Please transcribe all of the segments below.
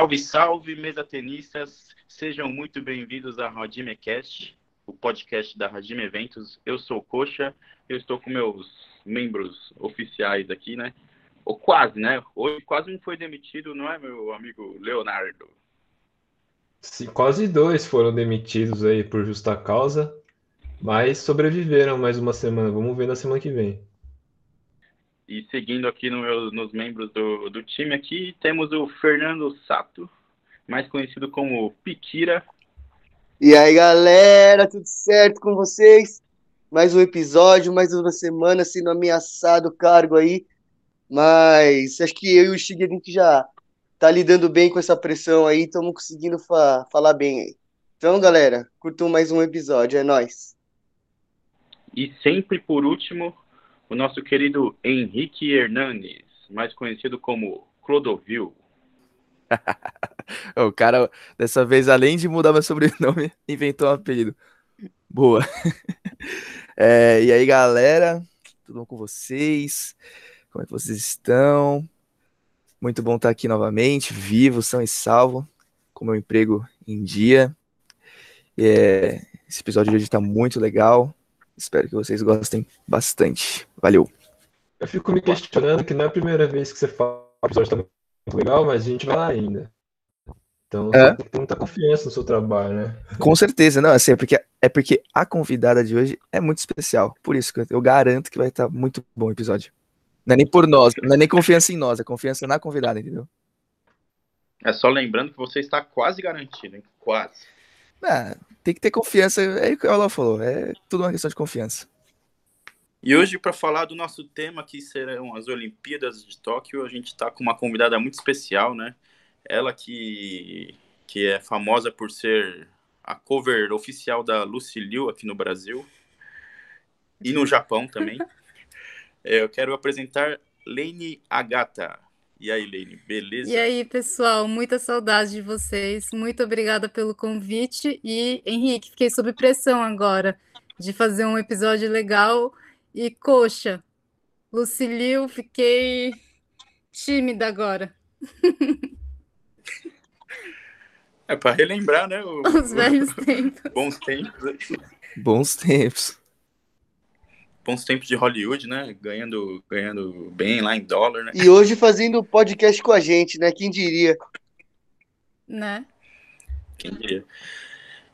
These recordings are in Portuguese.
Salve, salve, mesa tenistas! Sejam muito bem-vindos à Rodime Cast, o podcast da Rodime Eventos. Eu sou o Coxa, eu estou com meus membros oficiais aqui, né? Ou quase, né? Hoje quase um foi demitido, não é, meu amigo Leonardo? Quase dois foram demitidos aí por justa causa, mas sobreviveram mais uma semana. Vamos ver na semana que vem. E seguindo aqui no meu, nos membros do, do time aqui, temos o Fernando Sato, mais conhecido como Piquira. E aí, galera, tudo certo com vocês? Mais um episódio, mais uma semana sendo ameaçado o cargo aí. Mas acho que eu e o Shig, a gente já tá lidando bem com essa pressão aí, estamos conseguindo fa falar bem aí. Então, galera, curtam mais um episódio, é nóis. E sempre por último, o nosso querido Henrique Hernandes, mais conhecido como Clodovil. o cara, dessa vez, além de mudar meu sobrenome, inventou um apelido. Boa. É, e aí, galera, tudo bom com vocês? Como é que vocês estão? Muito bom estar aqui novamente, vivo, são e salvo, com meu emprego em dia. É, esse episódio de hoje está muito legal. Espero que vocês gostem bastante. Valeu. Eu fico me questionando que não é a primeira vez que você fala que o episódio está muito legal, mas a gente vai lá ainda. Então, é. tem muita confiança no seu trabalho, né? Com certeza, não, assim, é porque, é porque a convidada de hoje é muito especial. Por isso que eu garanto que vai estar muito bom o episódio. Não é nem por nós, não é nem confiança em nós, é confiança na convidada, entendeu? É só lembrando que você está quase garantido, hein? Quase. Ah, tem que ter confiança, é o que ela falou, é tudo uma questão de confiança. E hoje, para falar do nosso tema, que serão as Olimpíadas de Tóquio, a gente está com uma convidada muito especial, né? Ela que, que é famosa por ser a cover oficial da Lucy Liu aqui no Brasil e no Japão também. É, eu quero apresentar Lene Agata. E aí, Leine, beleza? E aí, pessoal, muita saudade de vocês. Muito obrigada pelo convite. E, Henrique, fiquei sob pressão agora de fazer um episódio legal. E, coxa, Lucilio, fiquei tímida agora. É para relembrar, né? O, Os velhos tempos. Bons tempos. Bons tempos bons tempos de Hollywood, né? Ganhando, ganhando bem lá em dólar, né? E hoje fazendo podcast com a gente, né? Quem diria? Né? Quem diria?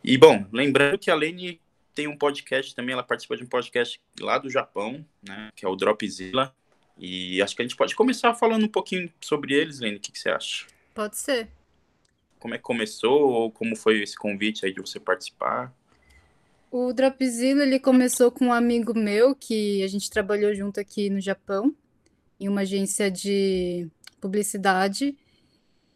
E bom, lembrando que a Lene tem um podcast também, ela participa de um podcast lá do Japão, né? Que é o Dropzilla. E acho que a gente pode começar falando um pouquinho sobre eles, Lene. O que, que você acha? Pode ser. Como é que começou ou como foi esse convite aí de você participar? O Dropzilla ele começou com um amigo meu que a gente trabalhou junto aqui no Japão, em uma agência de publicidade.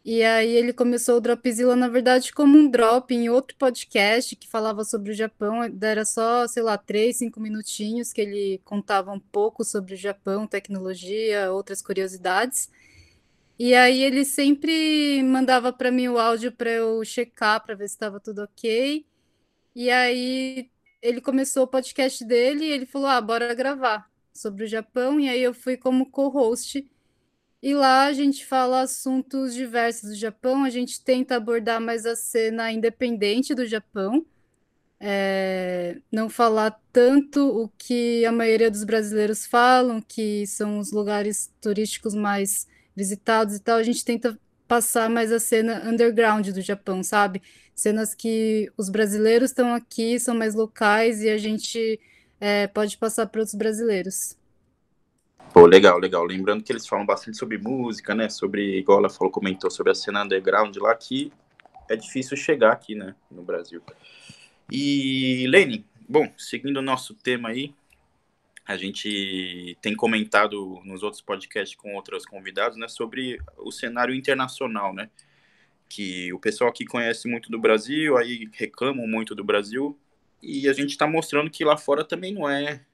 E aí ele começou o Dropzilla, na verdade, como um drop em outro podcast que falava sobre o Japão. Era só, sei lá, três, cinco minutinhos que ele contava um pouco sobre o Japão, tecnologia, outras curiosidades. E aí ele sempre mandava para mim o áudio para eu checar, para ver se estava tudo ok. E aí ele começou o podcast dele e ele falou: Ah, bora gravar sobre o Japão. E aí eu fui como co-host. E lá a gente fala assuntos diversos do Japão, a gente tenta abordar mais a cena independente do Japão, é, não falar tanto o que a maioria dos brasileiros falam, que são os lugares turísticos mais visitados e tal, a gente tenta passar mais a cena underground do Japão, sabe? cenas que os brasileiros estão aqui, são mais locais e a gente é, pode passar para outros brasileiros. Pô, legal, legal. Lembrando que eles falam bastante sobre música, né? Sobre, igual ela falou, comentou sobre a cena underground lá, que é difícil chegar aqui, né? No Brasil. E, Lene, bom, seguindo o nosso tema aí, a gente tem comentado nos outros podcasts com outros convidados, né? Sobre o cenário internacional, né? que o pessoal aqui conhece muito do Brasil, aí reclamam muito do Brasil, e a gente está mostrando que lá fora também não é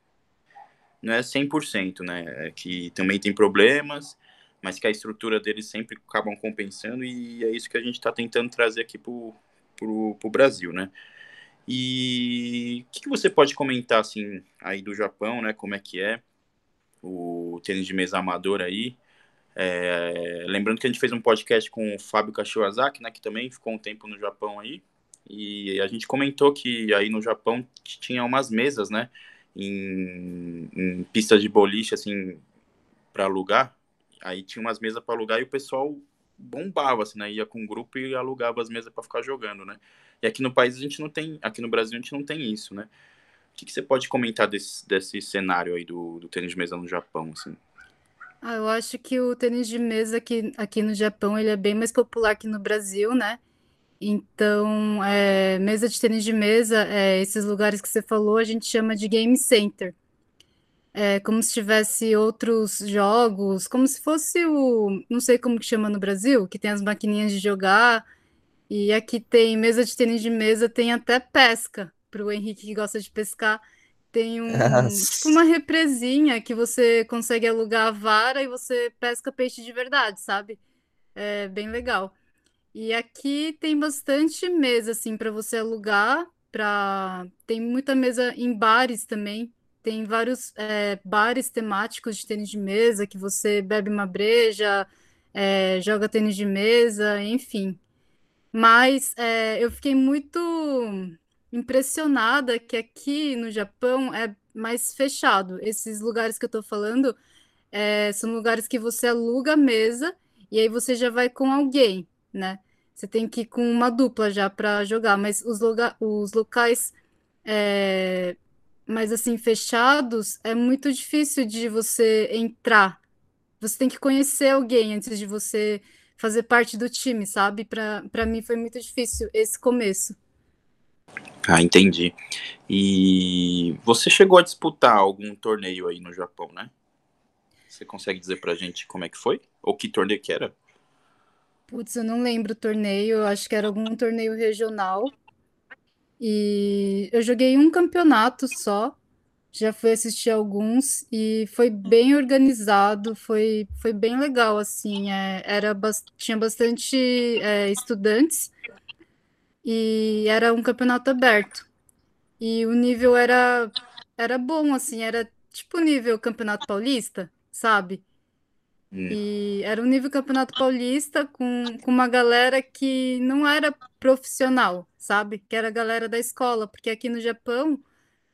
não é 100%, né? É que também tem problemas, mas que a estrutura deles sempre acabam compensando, e é isso que a gente está tentando trazer aqui para o Brasil, né? E o que, que, você pode comentar, assim, aí do Japão, né? Como é que é o tênis de mesa amador aí? É, lembrando que a gente fez um podcast com o Fábio Kashiwazaki, né, que também ficou um tempo no Japão aí, e a gente comentou que aí no Japão tinha umas mesas, né, em, em pistas de boliche, assim, para alugar. Aí tinha umas mesas para alugar e o pessoal bombava, assim, né, ia com um grupo e alugava as mesas para ficar jogando, né. E aqui no país a gente não tem, aqui no Brasil a gente não tem isso, né. O que, que você pode comentar desse, desse cenário aí do, do tênis de mesa no Japão, assim? Ah, eu acho que o tênis de mesa aqui, aqui no Japão ele é bem mais popular que no Brasil, né? Então, é, mesa de tênis de mesa, é, esses lugares que você falou, a gente chama de game center. É como se tivesse outros jogos, como se fosse o, não sei como que chama no Brasil, que tem as maquininhas de jogar, e aqui tem mesa de tênis de mesa, tem até pesca, para o Henrique que gosta de pescar. Tem um, tipo uma represinha que você consegue alugar a vara e você pesca peixe de verdade, sabe? É bem legal. E aqui tem bastante mesa assim para você alugar, para tem muita mesa em bares também. Tem vários é, bares temáticos de tênis de mesa que você bebe uma breja, é, joga tênis de mesa, enfim. Mas é, eu fiquei muito impressionada que aqui no Japão é mais fechado. Esses lugares que eu tô falando é, são lugares que você aluga a mesa e aí você já vai com alguém, né? Você tem que ir com uma dupla já para jogar, mas os, loga os locais é, mais assim fechados é muito difícil de você entrar. Você tem que conhecer alguém antes de você fazer parte do time, sabe? Para mim foi muito difícil esse começo. Ah, entendi. E você chegou a disputar algum torneio aí no Japão, né? Você consegue dizer pra gente como é que foi? Ou que torneio que era? Putz, eu não lembro o torneio, acho que era algum torneio regional. E eu joguei um campeonato só, já fui assistir alguns e foi bem organizado, foi, foi bem legal, assim, é, era, tinha bastante é, estudantes e era um campeonato aberto. E o nível era era bom, assim, era tipo nível Campeonato Paulista, sabe? Hum. E era um nível Campeonato Paulista com, com uma galera que não era profissional, sabe? Que era a galera da escola, porque aqui no Japão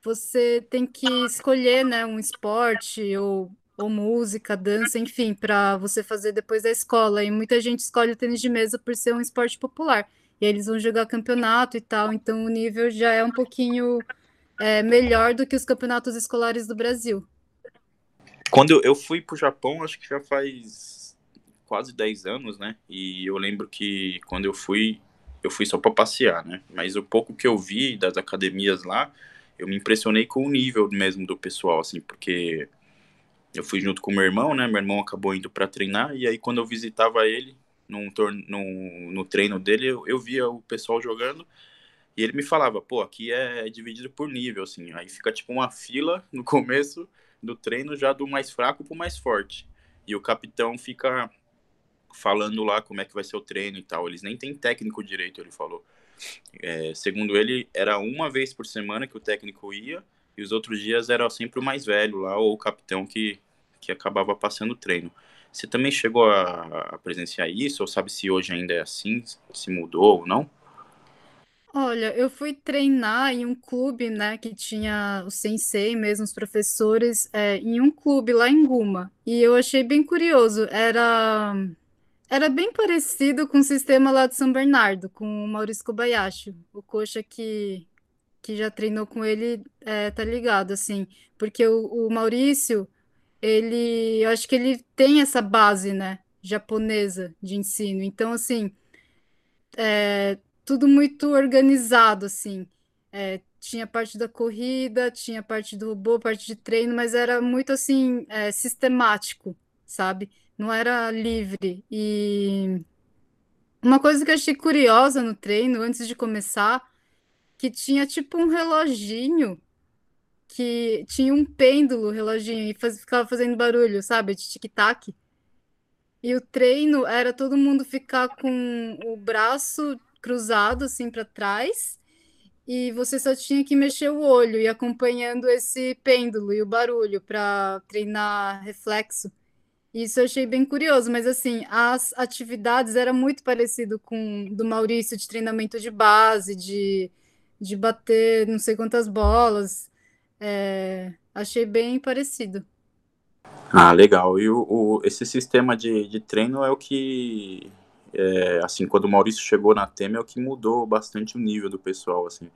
você tem que escolher, né, um esporte ou, ou música, dança, enfim, para você fazer depois da escola. E muita gente escolhe o tênis de mesa por ser um esporte popular e eles vão jogar campeonato e tal, então o nível já é um pouquinho é, melhor do que os campeonatos escolares do Brasil. Quando eu fui para o Japão, acho que já faz quase 10 anos, né? E eu lembro que quando eu fui, eu fui só para passear, né? Mas o pouco que eu vi das academias lá, eu me impressionei com o nível mesmo do pessoal, assim, porque eu fui junto com meu irmão, né? Meu irmão acabou indo para treinar e aí quando eu visitava ele, num, num, no treino dele, eu, eu via o pessoal jogando e ele me falava, pô, aqui é dividido por nível, assim. Aí fica tipo uma fila no começo do treino, já do mais fraco pro mais forte. E o capitão fica falando lá como é que vai ser o treino e tal. Eles nem têm técnico direito, ele falou. É, segundo ele, era uma vez por semana que o técnico ia, e os outros dias era sempre o mais velho lá, ou o capitão que, que acabava passando o treino. Você também chegou a, a presenciar isso, ou sabe se hoje ainda é assim, se mudou ou não? Olha, eu fui treinar em um clube, né, que tinha o sensei mesmo, os professores, é, em um clube lá em Guma. E eu achei bem curioso. Era, era bem parecido com o sistema lá de São Bernardo, com o Maurício Kobayashi, o coxa que, que já treinou com ele, é, tá ligado, assim. Porque o, o Maurício, ele, eu acho que ele tem essa base, né, japonesa de ensino. Então, assim, é, tudo muito organizado, assim. É, tinha parte da corrida, tinha parte do robô, parte de treino, mas era muito, assim, é, sistemático, sabe? Não era livre. E uma coisa que eu achei curiosa no treino, antes de começar, que tinha tipo um reloginho que tinha um pêndulo, reloginho, e faz, ficava fazendo barulho, sabe? De tic-tac. E o treino era todo mundo ficar com o braço cruzado assim para trás, e você só tinha que mexer o olho e acompanhando esse pêndulo e o barulho para treinar reflexo. Isso eu achei bem curioso, mas assim, as atividades eram muito parecido com do Maurício de treinamento de base, de, de bater não sei quantas bolas. É, achei bem parecido. Ah, legal. E o, o, esse sistema de, de treino é o que, é, assim, quando o Maurício chegou na Temer, é o que mudou bastante o nível do pessoal, assim.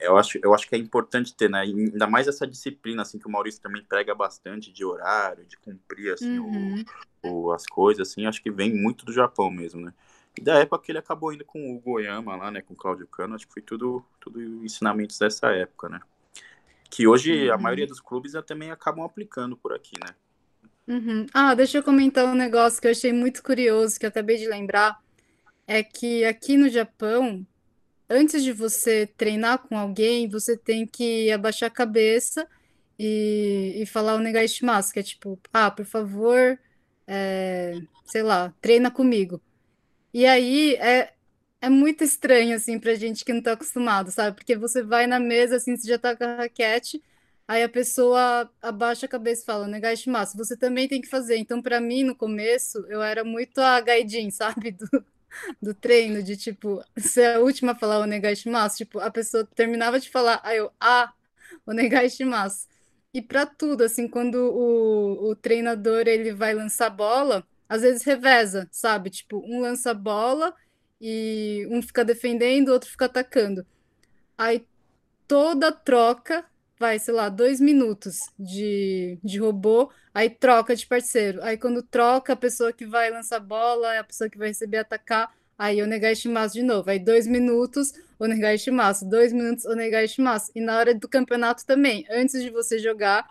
Eu acho, eu acho que é importante ter, né, ainda mais essa disciplina, assim, que o Maurício também prega bastante de horário, de cumprir, assim, uhum. o, o, as coisas, assim, acho que vem muito do Japão mesmo, né. E da época que ele acabou indo com o Goiama lá, né, com o Cláudio Cano, acho que foi tudo, tudo ensinamentos dessa época, né. Que hoje uhum. a maioria dos clubes também acabam aplicando por aqui, né. Uhum. Ah, deixa eu comentar um negócio que eu achei muito curioso, que eu acabei de lembrar. É que aqui no Japão, antes de você treinar com alguém, você tem que abaixar a cabeça e, e falar o negaishimasu, que é tipo, ah, por favor, é, sei lá, treina comigo. E aí é, é muito estranho, assim, pra gente que não tá acostumado, sabe? Porque você vai na mesa, assim, você já tá com a raquete, Aí a pessoa abaixa a cabeça e fala, Negashimasu, você também tem que fazer. Então, para mim, no começo, eu era muito a gaidin, sabe? Do, do treino, de tipo, ser a última a falar o Negashimasu. Tipo, a pessoa terminava de falar, aí eu, ah, o Negashimasu. E para tudo, assim, quando o, o treinador ele vai lançar bola, às vezes reveza, sabe? Tipo, um lança bola e um fica defendendo, o outro fica atacando. Aí toda troca vai, sei lá, dois minutos de, de robô, aí troca de parceiro. Aí quando troca, a pessoa que vai lançar bola é a pessoa que vai receber atacar, aí o Negai Shimasu de novo. Aí dois minutos, o Negai Shimasu, dois minutos, o Negai Shimasu. E na hora do campeonato também, antes de você jogar,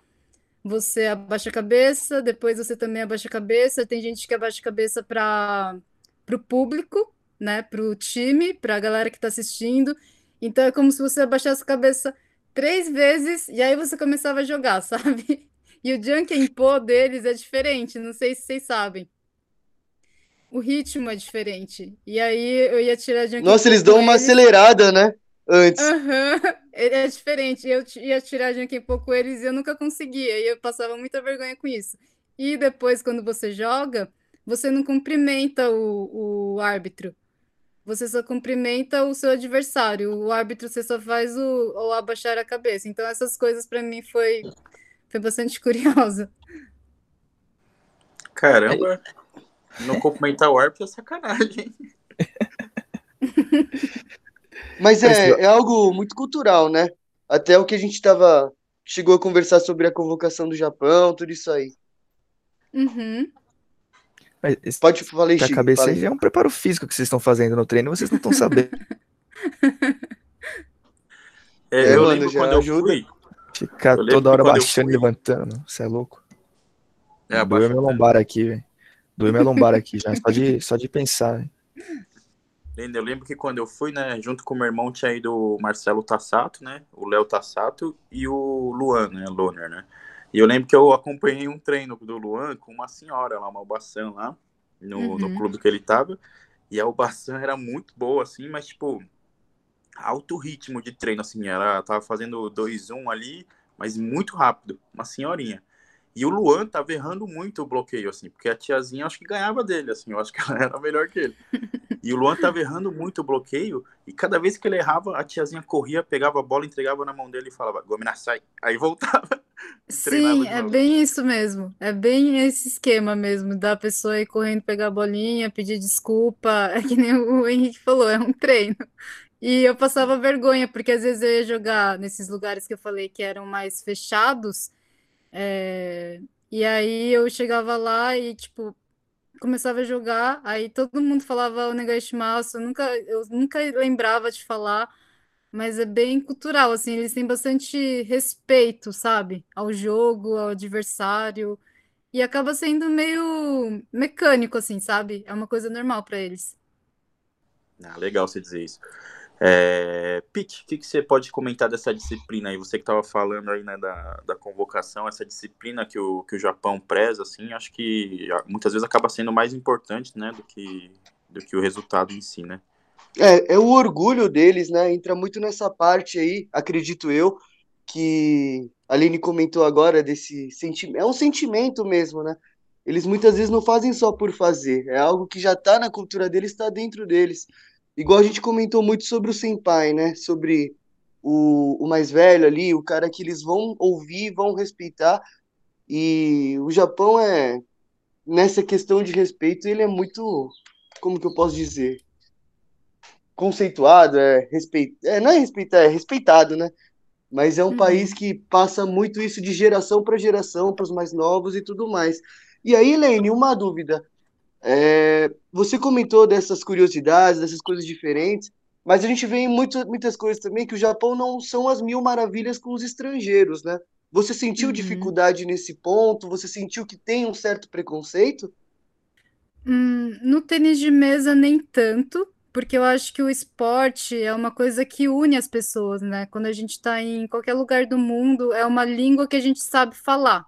você abaixa a cabeça, depois você também abaixa a cabeça. Tem gente que abaixa a cabeça para o público, né, para o time, para a galera que está assistindo. Então é como se você abaixasse a cabeça três vezes e aí você começava a jogar, sabe? E o Junkin Po deles é diferente, não sei se vocês sabem. O ritmo é diferente. E aí eu ia tirar Junkin Nossa, eles dão uma eles. acelerada, né? Antes. Uhum. Ele é diferente. Eu ia tirar Junkin Po com eles e eu nunca conseguia. E eu passava muita vergonha com isso. E depois, quando você joga, você não cumprimenta o, o árbitro você só cumprimenta o seu adversário. O árbitro você só faz o, o abaixar a cabeça. Então essas coisas para mim foi foi bastante curiosa. Caramba, não cumprimentar o árbitro é sacanagem. Mas é, é algo muito cultural, né? Até o que a gente tava chegou a conversar sobre a convocação do Japão, tudo isso aí. Uhum. Mas Pode falar, isso. A cabeça é um preparo físico que vocês estão fazendo no treino, vocês não estão sabendo. é, eu, eu lembro quando ajuda. eu fui. Ficar toda hora baixando e levantando, você é louco. É, Doeu meu lombar aqui, velho. Doeu minha lombar aqui já, só de, só de pensar, véio. Eu lembro que quando eu fui, né, junto com meu irmão tinha ido o Marcelo Tassato, né, o Léo Tassato e o Luan, né, Loner, né. E eu lembro que eu acompanhei um treino do Luan com uma senhora lá, uma Albaçã lá, no, uhum. no clube que ele tava. E a Albaçã era muito boa, assim, mas, tipo, alto ritmo de treino, assim. Ela tava fazendo 2-1 ali, mas muito rápido, uma senhorinha. E o Luan tava errando muito o bloqueio, assim, porque a tiazinha acho que ganhava dele, assim, eu acho que ela era melhor que ele. E o Luan tava errando muito o bloqueio, e cada vez que ele errava, a tiazinha corria, pegava a bola, entregava na mão dele e falava, Gomina, sai. Aí voltava. Sim, é bem isso mesmo. É bem esse esquema mesmo, da pessoa ir correndo pegar a bolinha, pedir desculpa. É que nem o Henrique falou, é um treino. E eu passava vergonha, porque às vezes eu ia jogar nesses lugares que eu falei que eram mais fechados. É... E aí eu chegava lá e, tipo, começava a jogar, aí todo mundo falava o Negashimasu, eu nunca, eu nunca lembrava de falar, mas é bem cultural, assim, eles têm bastante respeito, sabe, ao jogo, ao adversário, e acaba sendo meio mecânico, assim, sabe? É uma coisa normal para eles. Ah, legal você dizer isso. É, Pete, o que, que, você pode comentar dessa disciplina aí? Você que estava falando aí né, da, da convocação, essa disciplina que o, que o Japão preza, assim, acho que muitas vezes acaba sendo mais importante, né, do que, do que o resultado em si, né? É, é o orgulho deles, né? Entra muito nessa parte aí, acredito eu, que a Aline comentou agora desse sentimento. É um sentimento mesmo, né? eles muitas vezes não fazem só por fazer, é algo que já está na cultura deles, está dentro deles. Igual a gente comentou muito sobre o senpai, né? Sobre o, o mais velho ali, o cara que eles vão ouvir, vão respeitar. E o Japão é, nessa questão de respeito, ele é muito, como que eu posso dizer? Conceituado, é, respeito, é não é respeitar, é respeitado, né? Mas é um uhum. país que passa muito isso de geração para geração, para os mais novos e tudo mais. E aí, Lene, uma dúvida. É, você comentou dessas curiosidades, dessas coisas diferentes, mas a gente vê em muito, muitas coisas também que o Japão não são as mil maravilhas com os estrangeiros, né? Você sentiu uhum. dificuldade nesse ponto? Você sentiu que tem um certo preconceito? Hum, no tênis de mesa, nem tanto, porque eu acho que o esporte é uma coisa que une as pessoas, né? Quando a gente está em qualquer lugar do mundo, é uma língua que a gente sabe falar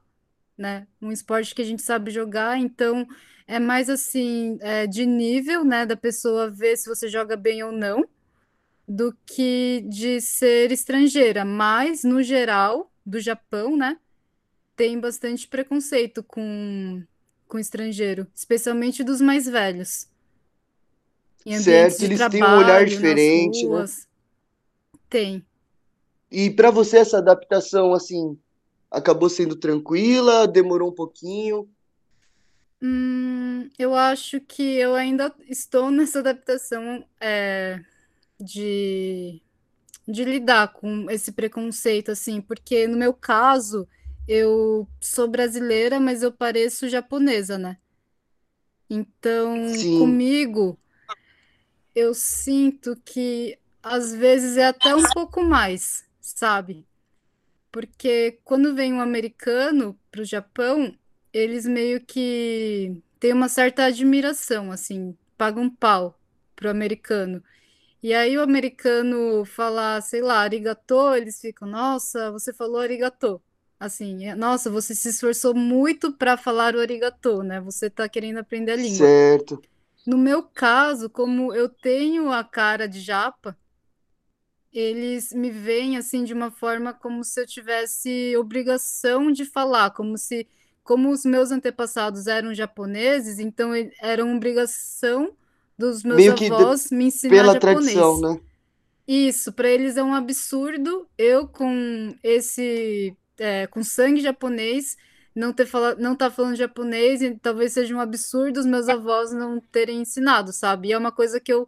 né? Um esporte que a gente sabe jogar, então é mais assim, é, de nível, né, da pessoa ver se você joga bem ou não, do que de ser estrangeira. Mas, no geral, do Japão, né, tem bastante preconceito com, com estrangeiro, especialmente dos mais velhos. Certo, eles trabalho, têm um olhar diferente, né? Tem. E para você essa adaptação assim acabou sendo tranquila? Demorou um pouquinho? Hum, eu acho que eu ainda estou nessa adaptação é, de, de lidar com esse preconceito, assim, porque no meu caso, eu sou brasileira, mas eu pareço japonesa, né? Então, Sim. comigo, eu sinto que às vezes é até um pouco mais, sabe? Porque quando vem um americano para o Japão, eles meio que têm uma certa admiração, assim, pagam pau pro americano. E aí o americano fala, sei lá, arigatô, eles ficam, nossa, você falou arigatô. Assim, é, nossa, você se esforçou muito para falar o arigatô, né? Você está querendo aprender a língua. Certo. No meu caso, como eu tenho a cara de japa, eles me veem assim de uma forma como se eu tivesse obrigação de falar, como se como os meus antepassados eram japoneses, então era uma obrigação dos meus Meio avós me ensinar pela japonês. Tradição, né? Isso, para eles é um absurdo eu com esse é, com sangue japonês não ter fala, não tá falando japonês e talvez seja um absurdo os meus avós não terem ensinado, sabe? E é uma coisa que eu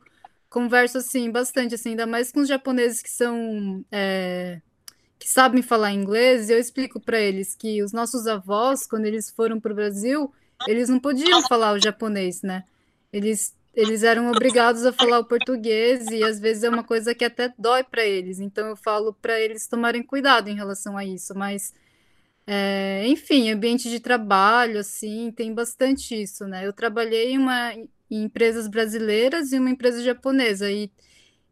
converso assim bastante, assim, ainda mais com os japoneses que são é, que sabem falar inglês. Eu explico para eles que os nossos avós, quando eles foram para o Brasil, eles não podiam falar o japonês, né? Eles eles eram obrigados a falar o português e às vezes é uma coisa que até dói para eles. Então eu falo para eles tomarem cuidado em relação a isso, mas é, enfim, ambiente de trabalho, assim, tem bastante isso, né? Eu trabalhei em uma em empresas brasileiras e uma empresa japonesa. E,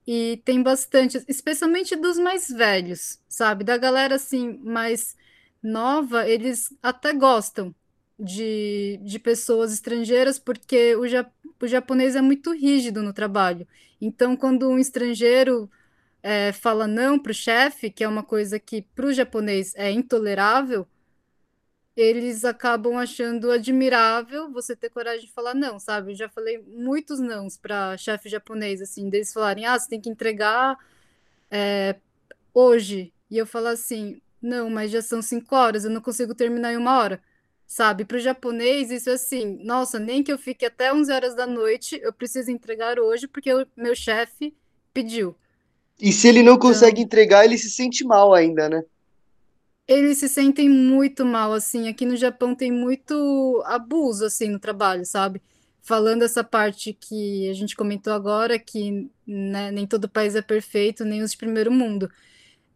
e tem bastante, especialmente dos mais velhos, sabe? Da galera assim, mais nova, eles até gostam de, de pessoas estrangeiras, porque o, ja, o japonês é muito rígido no trabalho. Então, quando um estrangeiro é, fala não para o chefe, que é uma coisa que para o japonês é intolerável, eles acabam achando admirável você ter coragem de falar não, sabe? Eu já falei muitos nãos para chefe japonês, assim, deles falarem, ah, você tem que entregar é, hoje. E eu falo assim, não, mas já são cinco horas, eu não consigo terminar em uma hora. Sabe, para o japonês, isso é assim, nossa, nem que eu fique até 11 horas da noite, eu preciso entregar hoje porque o meu chefe pediu. E se ele não então, consegue entregar, ele se sente mal ainda, né? Eles se sentem muito mal, assim. Aqui no Japão tem muito abuso, assim, no trabalho, sabe? Falando essa parte que a gente comentou agora, que né, nem todo país é perfeito, nem os de primeiro mundo.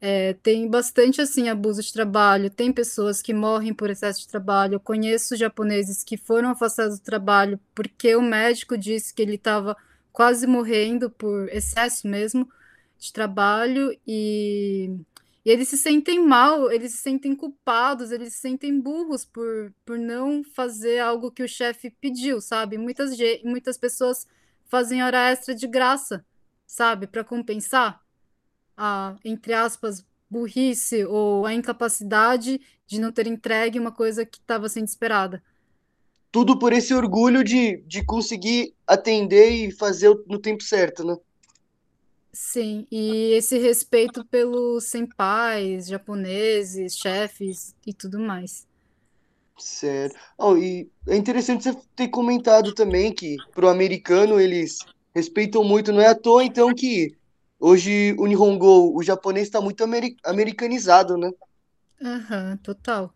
É, tem bastante, assim, abuso de trabalho. Tem pessoas que morrem por excesso de trabalho. Eu conheço japoneses que foram afastados do trabalho porque o médico disse que ele estava quase morrendo por excesso mesmo de trabalho e e eles se sentem mal, eles se sentem culpados, eles se sentem burros por, por não fazer algo que o chefe pediu, sabe? Muitas, muitas pessoas fazem hora extra de graça, sabe? Para compensar a, entre aspas, burrice ou a incapacidade de não ter entregue uma coisa que estava sendo esperada. tudo por esse orgulho de, de conseguir atender e fazer no tempo certo, né? Sim, e esse respeito pelos senpais, japoneses, chefes e tudo mais. Certo. Oh, e é interessante você ter comentado também que pro americano eles respeitam muito, não é à toa então que hoje o Nihongo, o japonês está muito ameri americanizado, né? Aham, total.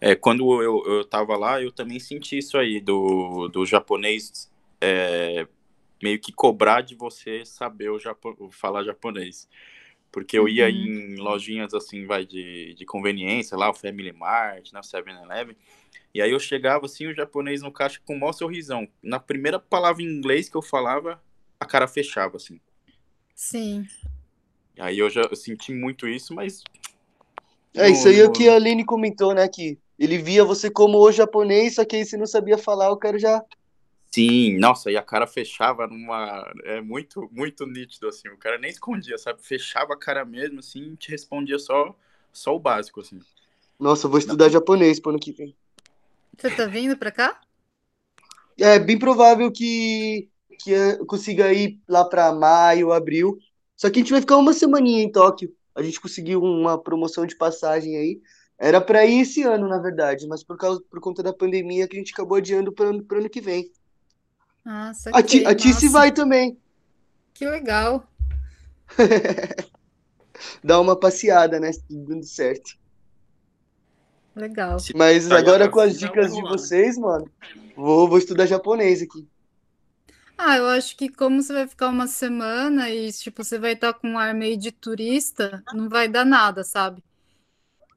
É, quando eu, eu tava lá, eu também senti isso aí, do, do japonês é, meio que cobrar de você saber o japo, falar japonês. Porque eu ia Uhum. em lojinhas assim, vai, de, de conveniência, lá, o Family Mart, né, o 7-Eleven, e aí eu chegava assim, o japonês no caixa com o maior sorrisão. Na primeira palavra em inglês que eu falava, a cara fechava, assim. Sim. E aí eu já eu senti muito isso, mas É, isso aí é o que a Aline comentou, né? Que ele via você como o japonês, só que aí você não sabia falar, o cara já. Sim, nossa, e a cara fechava numa. É muito, muito nítido, assim. O cara nem escondia, sabe? Fechava a cara mesmo, assim, e te respondia só, só o básico, assim. Nossa, eu vou estudar japonês pro ano que vem. Você tá vindo pra cá? É bem provável que, que eu consiga ir lá pra maio, abril. Só que a gente vai ficar uma semaninha em Tóquio. A gente conseguiu uma promoção de passagem aí. Era pra ir esse ano, na verdade, mas por causa, por conta da pandemia que a gente acabou adiando para ano, pro ano que vem. Ah, A Ti, a Tice vai também. que legal. Dar uma passeada, né? Se tudo dando certo. Legal. Mas sair agora com as dicas de vocês, mano, vou, vou estudar japonês aqui. Ah, eu acho que como você vai ficar uma semana e, tipo, você vai estar com um ar meio de turista, não vai dar nada, sabe?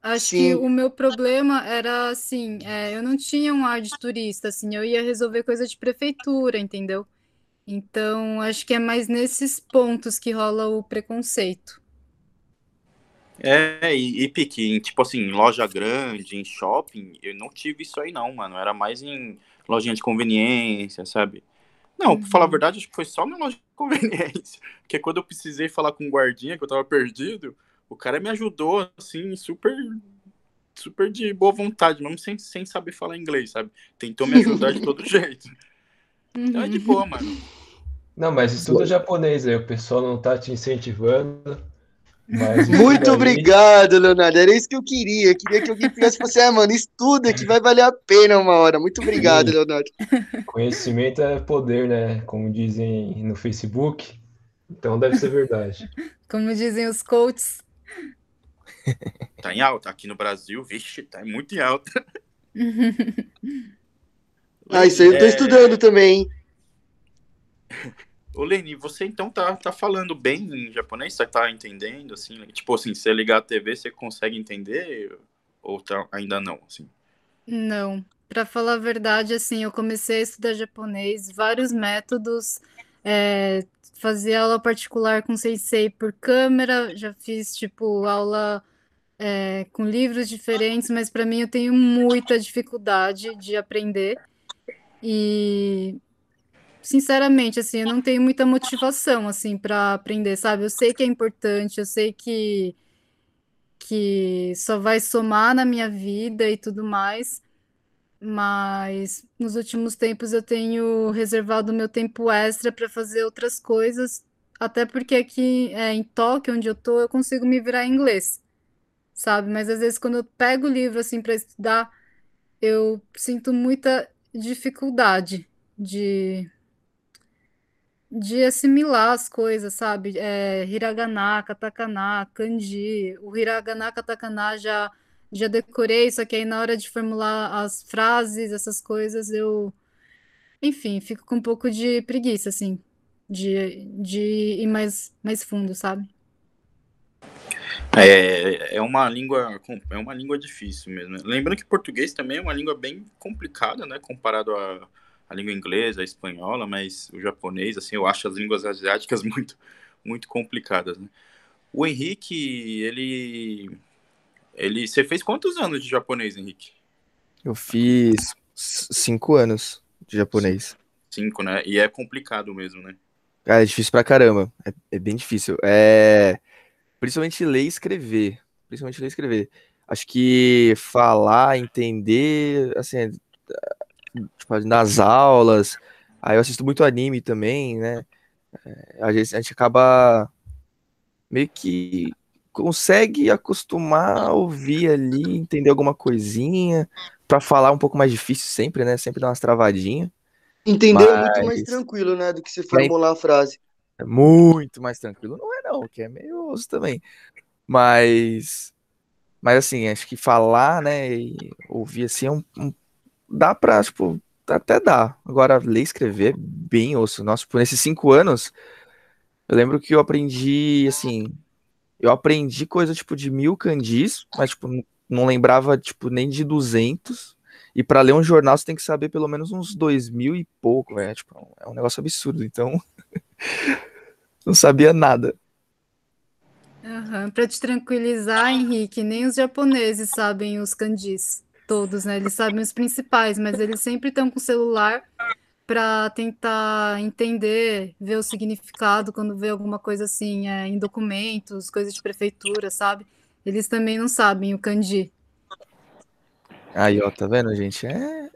Acho que Sim. o meu problema era, assim, é, eu não tinha um ar de turista, assim, eu ia resolver coisa de prefeitura, entendeu? Então, acho que é mais nesses pontos que rola o preconceito. É, e, e pique, em, tipo assim, em loja grande, em shopping, eu não tive isso aí não, mano. Era mais em lojinha de conveniência, sabe? Não, pra falar a Uhum. verdade, acho que foi só na loja de conveniência. Porque quando eu precisei falar com um guardinha, que eu tava perdido, o cara me ajudou, assim, super, super de boa vontade, mesmo sem, sem saber falar inglês, sabe? Tentou me ajudar de todo jeito. Então é de Uhum. boa, mano. Não, mas estuda japonês aí, o pessoal não tá te incentivando, mas Muito aí. obrigado, Leonardo. Era isso que eu queria. Eu queria que alguém pegasse e fosse, ah, mano, estuda que vai valer a pena uma hora. Muito obrigado, Sim. Leonardo. Conhecimento é poder, né? Como dizem no Facebook. Então deve ser verdade. Como dizem os coaches. Tá em alta. Aqui no Brasil, vixe, tá muito em alta. Ah, isso aí eu tô É, estudando também? Ô, Leni, você então tá, tá falando bem em japonês? Você tá entendendo, assim? Tipo assim, se você ligar a TV, você consegue entender? Ou tá, ainda não, assim? Não, para falar a verdade, assim, eu comecei a estudar japonês, vários métodos, é, fazia aula particular com sensei por câmera, já fiz, tipo, aula é, com livros diferentes, mas para mim eu tenho muita dificuldade de aprender e, sinceramente, assim, eu não tenho muita motivação, assim, para aprender, sabe? Eu sei que é importante, eu sei que que só vai somar na minha vida e tudo mais, mas nos últimos tempos eu tenho reservado meu tempo extra para fazer outras coisas, até porque aqui é, em Tóquio, onde eu tô, eu consigo me virar em inglês, sabe? Mas às vezes quando eu pego o livro assim para estudar, eu sinto muita dificuldade de de assimilar as coisas, sabe? É, hiragana, katakana, kanji. O hiragana, katakana já já decorei, só que aí na hora de formular as frases, essas coisas, eu, enfim, fico com um pouco de preguiça, assim, de, de ir mais, mais fundo, sabe? É, é uma língua é uma língua difícil mesmo. Lembrando que português também é uma língua bem complicada, né? Comparado à, à língua inglesa, à espanhola, mas o japonês, assim, eu acho as línguas asiáticas muito, muito complicadas, né? O Henrique, ele, ele, você fez quantos anos de japonês, Henrique? Eu fiz cinco anos de japonês. Cinco, né? E é complicado mesmo, né? Cara, é difícil pra caramba. É, é bem difícil. É... Principalmente ler e escrever. Principalmente ler e escrever. Acho que falar, entender, assim, tipo, nas aulas. Aí eu assisto muito anime também, né? É, às vezes a gente acaba meio que consegue acostumar a ouvir ali, entender alguma coisinha, para falar um pouco mais difícil sempre, né? Sempre dá umas travadinhas. Entendeu Mas... muito mais tranquilo, né? Do que se formular a frase. É muito mais tranquilo. Não é não, que é meio osso também. Mas mas assim, acho que falar, né, e ouvir assim é um, um dá pra, tipo, até dá. Agora, ler e escrever é bem osso. Nossa, por esses cinco anos, eu lembro que eu aprendi, assim, eu aprendi coisa, tipo, de mil candis, mas, tipo, não lembrava, tipo, nem de duzentos. E para ler um jornal, você tem que saber pelo menos uns dois mil e pouco, é, tipo, é um negócio absurdo. Então, não sabia nada. Uhum. Para te tranquilizar, Henrique, nem os japoneses sabem os kanjis, todos, né? Eles sabem os principais, mas eles sempre estão com o celular para tentar entender, ver o significado quando vê alguma coisa assim é, em documentos, coisas de prefeitura, sabe? Eles também não sabem o kanji. Aí, ó, tá vendo, gente? É.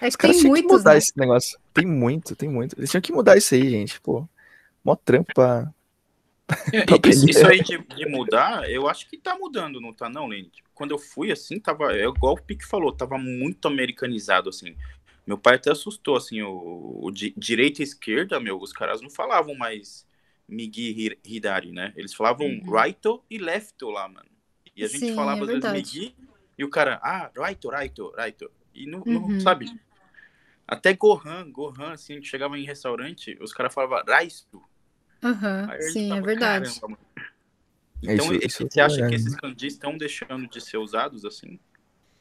É que tem muitos, que mudar né? esse negócio. Tem muito, tem muito. Eles tinham que mudar isso aí, gente. Pô, mó trampo pra, é, isso aí de, de, mudar, eu acho que tá mudando, não tá não, Lene? Tipo, quando eu fui, assim, tava, é igual o Pique falou, tava muito americanizado, assim. Meu pai até assustou, assim, o, o di, direita e esquerda, meu, os caras não falavam mais Migi Hidari, né? Eles falavam uhum. righto e lefto lá, mano. E a gente Sim, falava é às vezes Migi e o cara, ah, righto, righto, righto. E não, uhum. não sabe? Até Gohan, Gohan, assim, chegava em restaurante, os caras falavam raisto. Uhum, sim, tava, é verdade. Então, isso, isso você é acha que esses kanjis estão deixando de ser usados assim?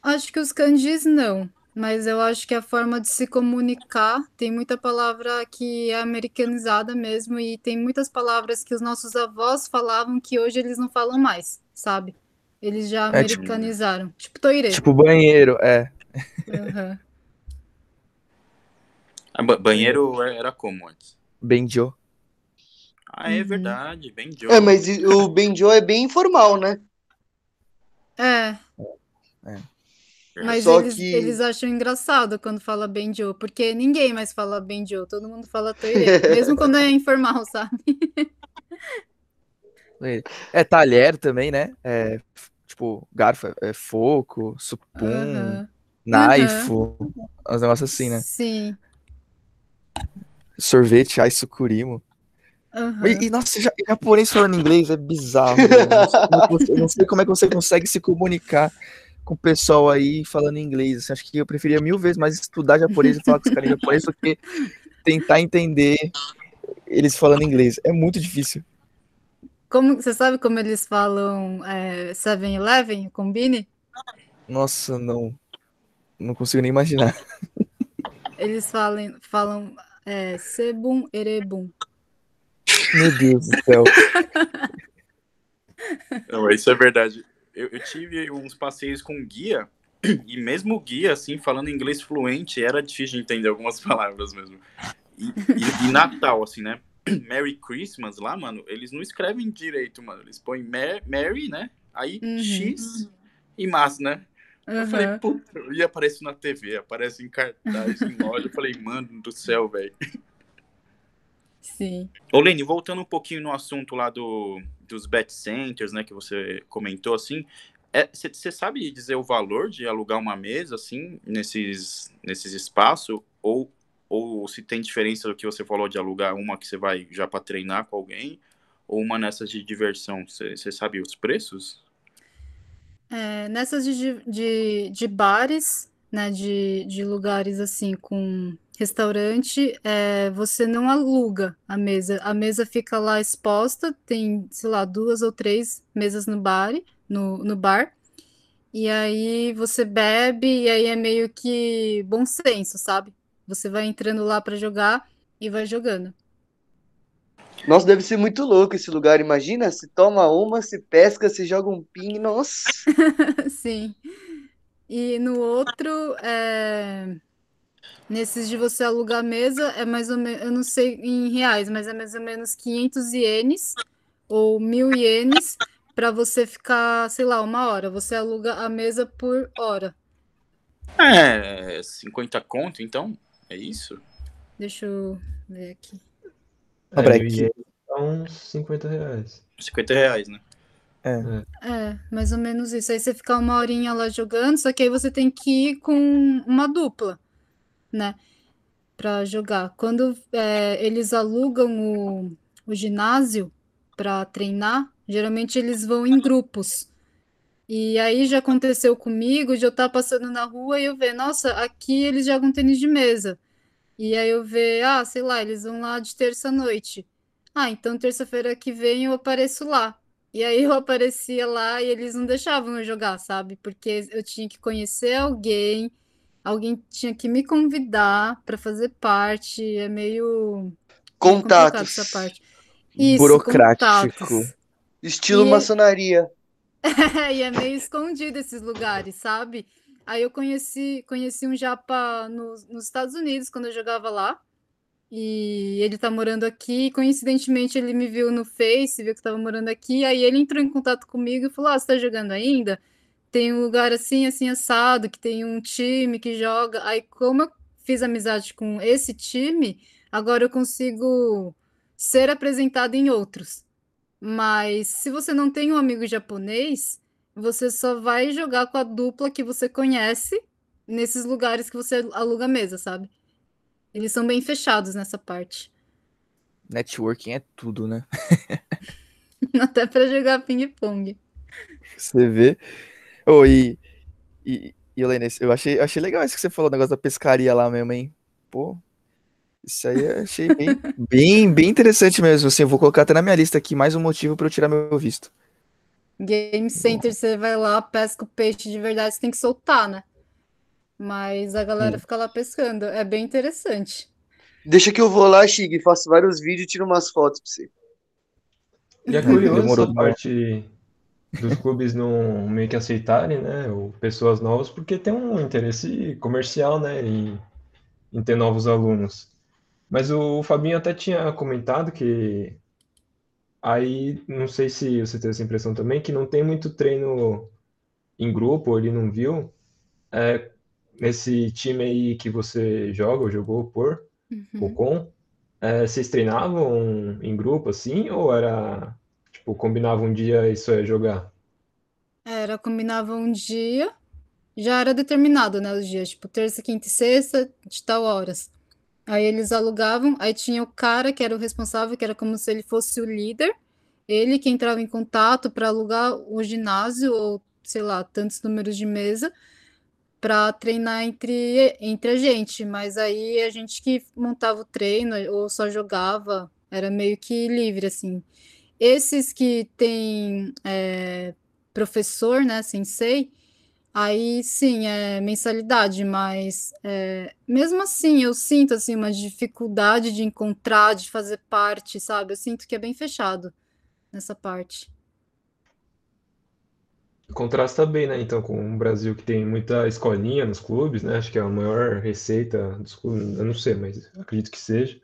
Acho que os kanjis não, mas eu acho que a forma de se comunicar tem muita palavra que é americanizada mesmo e tem muitas palavras que os nossos avós falavam que hoje eles não falam mais, sabe? Eles já americanizaram. É, tipo, tipo toire. Tipo banheiro, é. Uhum. banheiro era como antes? Benjo. Ah, é uhum. verdade, bem Joe. É, mas o Ben Joe é bem informal, né? É. é. Mas eles, que... eles acham engraçado quando fala Ben Joe, porque ninguém mais fala Ben Joe, todo mundo fala Toire, mesmo quando é informal, sabe? É talher também, né? É, tipo, garfo é, é foco, supum, uhum. naifo, uhum. uns negócios assim, né? Sim. Sorvete, ai sucurimo. Uhum. E, e, nossa, já, japonês falando inglês é bizarro. eu não sei como é que você consegue se comunicar com o pessoal aí falando inglês. Assim, acho que eu preferia mil vezes mais estudar japonês e falar com os caras em japonês do que tentar entender eles falando inglês. É muito difícil. Como, você sabe como eles falam é, 7-Eleven, combine? Nossa, não. Não consigo nem imaginar. Eles falam, falam é, Sebum Erebum. Meu Deus do céu. Não, isso é verdade. Eu, eu, tive uns passeios com guia, e mesmo guia, assim, falando inglês fluente, era difícil de entender algumas palavras mesmo. E, e, e Natal, assim, né? Merry Christmas lá, mano, eles não escrevem direito, mano. Eles põem Mary, né? Aí uhum. X e Mas, né? Uhum. Eu falei, puta, e aparece na TV, aparece em cartaz, em loja. Eu falei, mano do céu, velho. Sim. Ô, Lene, voltando um pouquinho no assunto lá do, dos bet centers, né, que você comentou, assim, você é, sabe dizer o valor de alugar uma mesa, assim, nesses, nesses espaços? Ou, ou se tem diferença do que você falou de alugar uma que você vai já para treinar com alguém, ou uma nessas de diversão? Você sabe os preços? É, nessas de, de, de bares, né, de, de lugares assim com restaurante, é, você não aluga a mesa. A mesa fica lá exposta, tem, sei lá, duas ou três mesas no bar, no, no bar. E aí você bebe, e aí é meio que bom senso, sabe? Você vai entrando lá para jogar e vai jogando. Nossa, deve ser muito louco esse lugar. Imagina, se toma uma, se pesca, se joga um ping, nossa. Sim. E no outro, é... Nesses de você alugar a mesa, é mais ou menos, eu não sei em reais, mas é mais ou menos 500 ienes ou mil ienes para você ficar, sei lá, uma hora. Você aluga a mesa por hora. É, 50 conto, então? É isso? Deixa eu ver aqui. É, e aí dá uns 50 reais. 50 reais, né? É, mais ou menos isso. Aí você fica uma horinha lá jogando, só que aí você tem que ir com uma dupla, né? Pra jogar. Quando é, eles alugam o, o ginásio pra treinar, geralmente eles vão em grupos. E aí já aconteceu comigo de eu estar passando na rua e eu ver, nossa, aqui eles jogam tênis de mesa. E aí eu ver, ah, sei lá, eles vão lá de terça-noite. Ah, então terça-feira que vem eu apareço lá. E aí eu aparecia lá e eles não deixavam eu jogar, sabe? Porque eu tinha que conhecer alguém, alguém tinha que me convidar para fazer parte. É meio Contatos. essa parte. Isso, Burocrático. contatos. Estilo E- maçonaria. e é meio escondido esses lugares, sabe? Aí eu conheci, conheci um japa nos, nos Estados Unidos quando eu jogava lá. E ele tá morando aqui. Coincidentemente, ele me viu no Face, viu que eu tava morando aqui. Aí ele entrou em contato comigo e falou: Ah, você tá jogando ainda? Tem um lugar assim, assim, assado, que tem um time que joga. Aí, como eu fiz amizade com esse time, agora eu consigo ser apresentado em outros. Mas se você não tem um amigo japonês, você só vai jogar com a dupla que você conhece nesses lugares que você aluga mesa, sabe? Eles são bem fechados nessa parte. Networking é tudo, né? Até pra jogar ping-pong. Você vê. Ô, e. E, e Helena, eu achei, eu achei legal isso que você falou, o negócio da pescaria lá mesmo, hein? Pô. Isso aí eu achei bem, bem, bem interessante mesmo. Assim, eu vou colocar até na minha lista aqui mais um motivo pra eu tirar meu visto. Game Center, você vai lá, pesca o peixe de verdade, você tem que soltar, né? Mas a galera fica lá pescando. É bem interessante. Deixa que eu vou lá, Chig, faço vários vídeos e tiro umas fotos pra você. E é curioso Demorou, essa demorou. parte dos clubes não meio que aceitarem, né, ou pessoas novas, porque tem um interesse comercial, né, em, em ter novos alunos. Mas o Fabinho até tinha comentado que aí, não sei se você teve essa impressão também, que não tem muito treino em grupo, ou ele não viu, é, nesse time aí que você joga, ou jogou por, Uhum. com, é, vocês treinavam em grupo assim, ou era tipo, combinava um dia e só ia jogar? Era, combinava um dia, já era determinado, né, os dias, tipo, terça, quinta e sexta, de tal horas. Aí eles alugavam, aí tinha o cara que era o responsável, que era como se ele fosse o líder, ele que entrava em contato para alugar o ginásio, ou sei lá, tantos números de mesa, para treinar entre, entre a gente, mas aí a gente que montava o treino, ou só jogava, era meio que livre, assim. Esses que tem é, professor, né, sensei, aí sim é mensalidade, mas é, mesmo assim eu sinto assim uma dificuldade de encontrar, de fazer parte, sabe? Eu sinto que é bem fechado nessa parte. Contrasta bem, né? Então, com o Brasil que tem muita escolinha nos clubes, né? Acho que é a maior receita dos clubes, eu não sei, mas acredito que seja.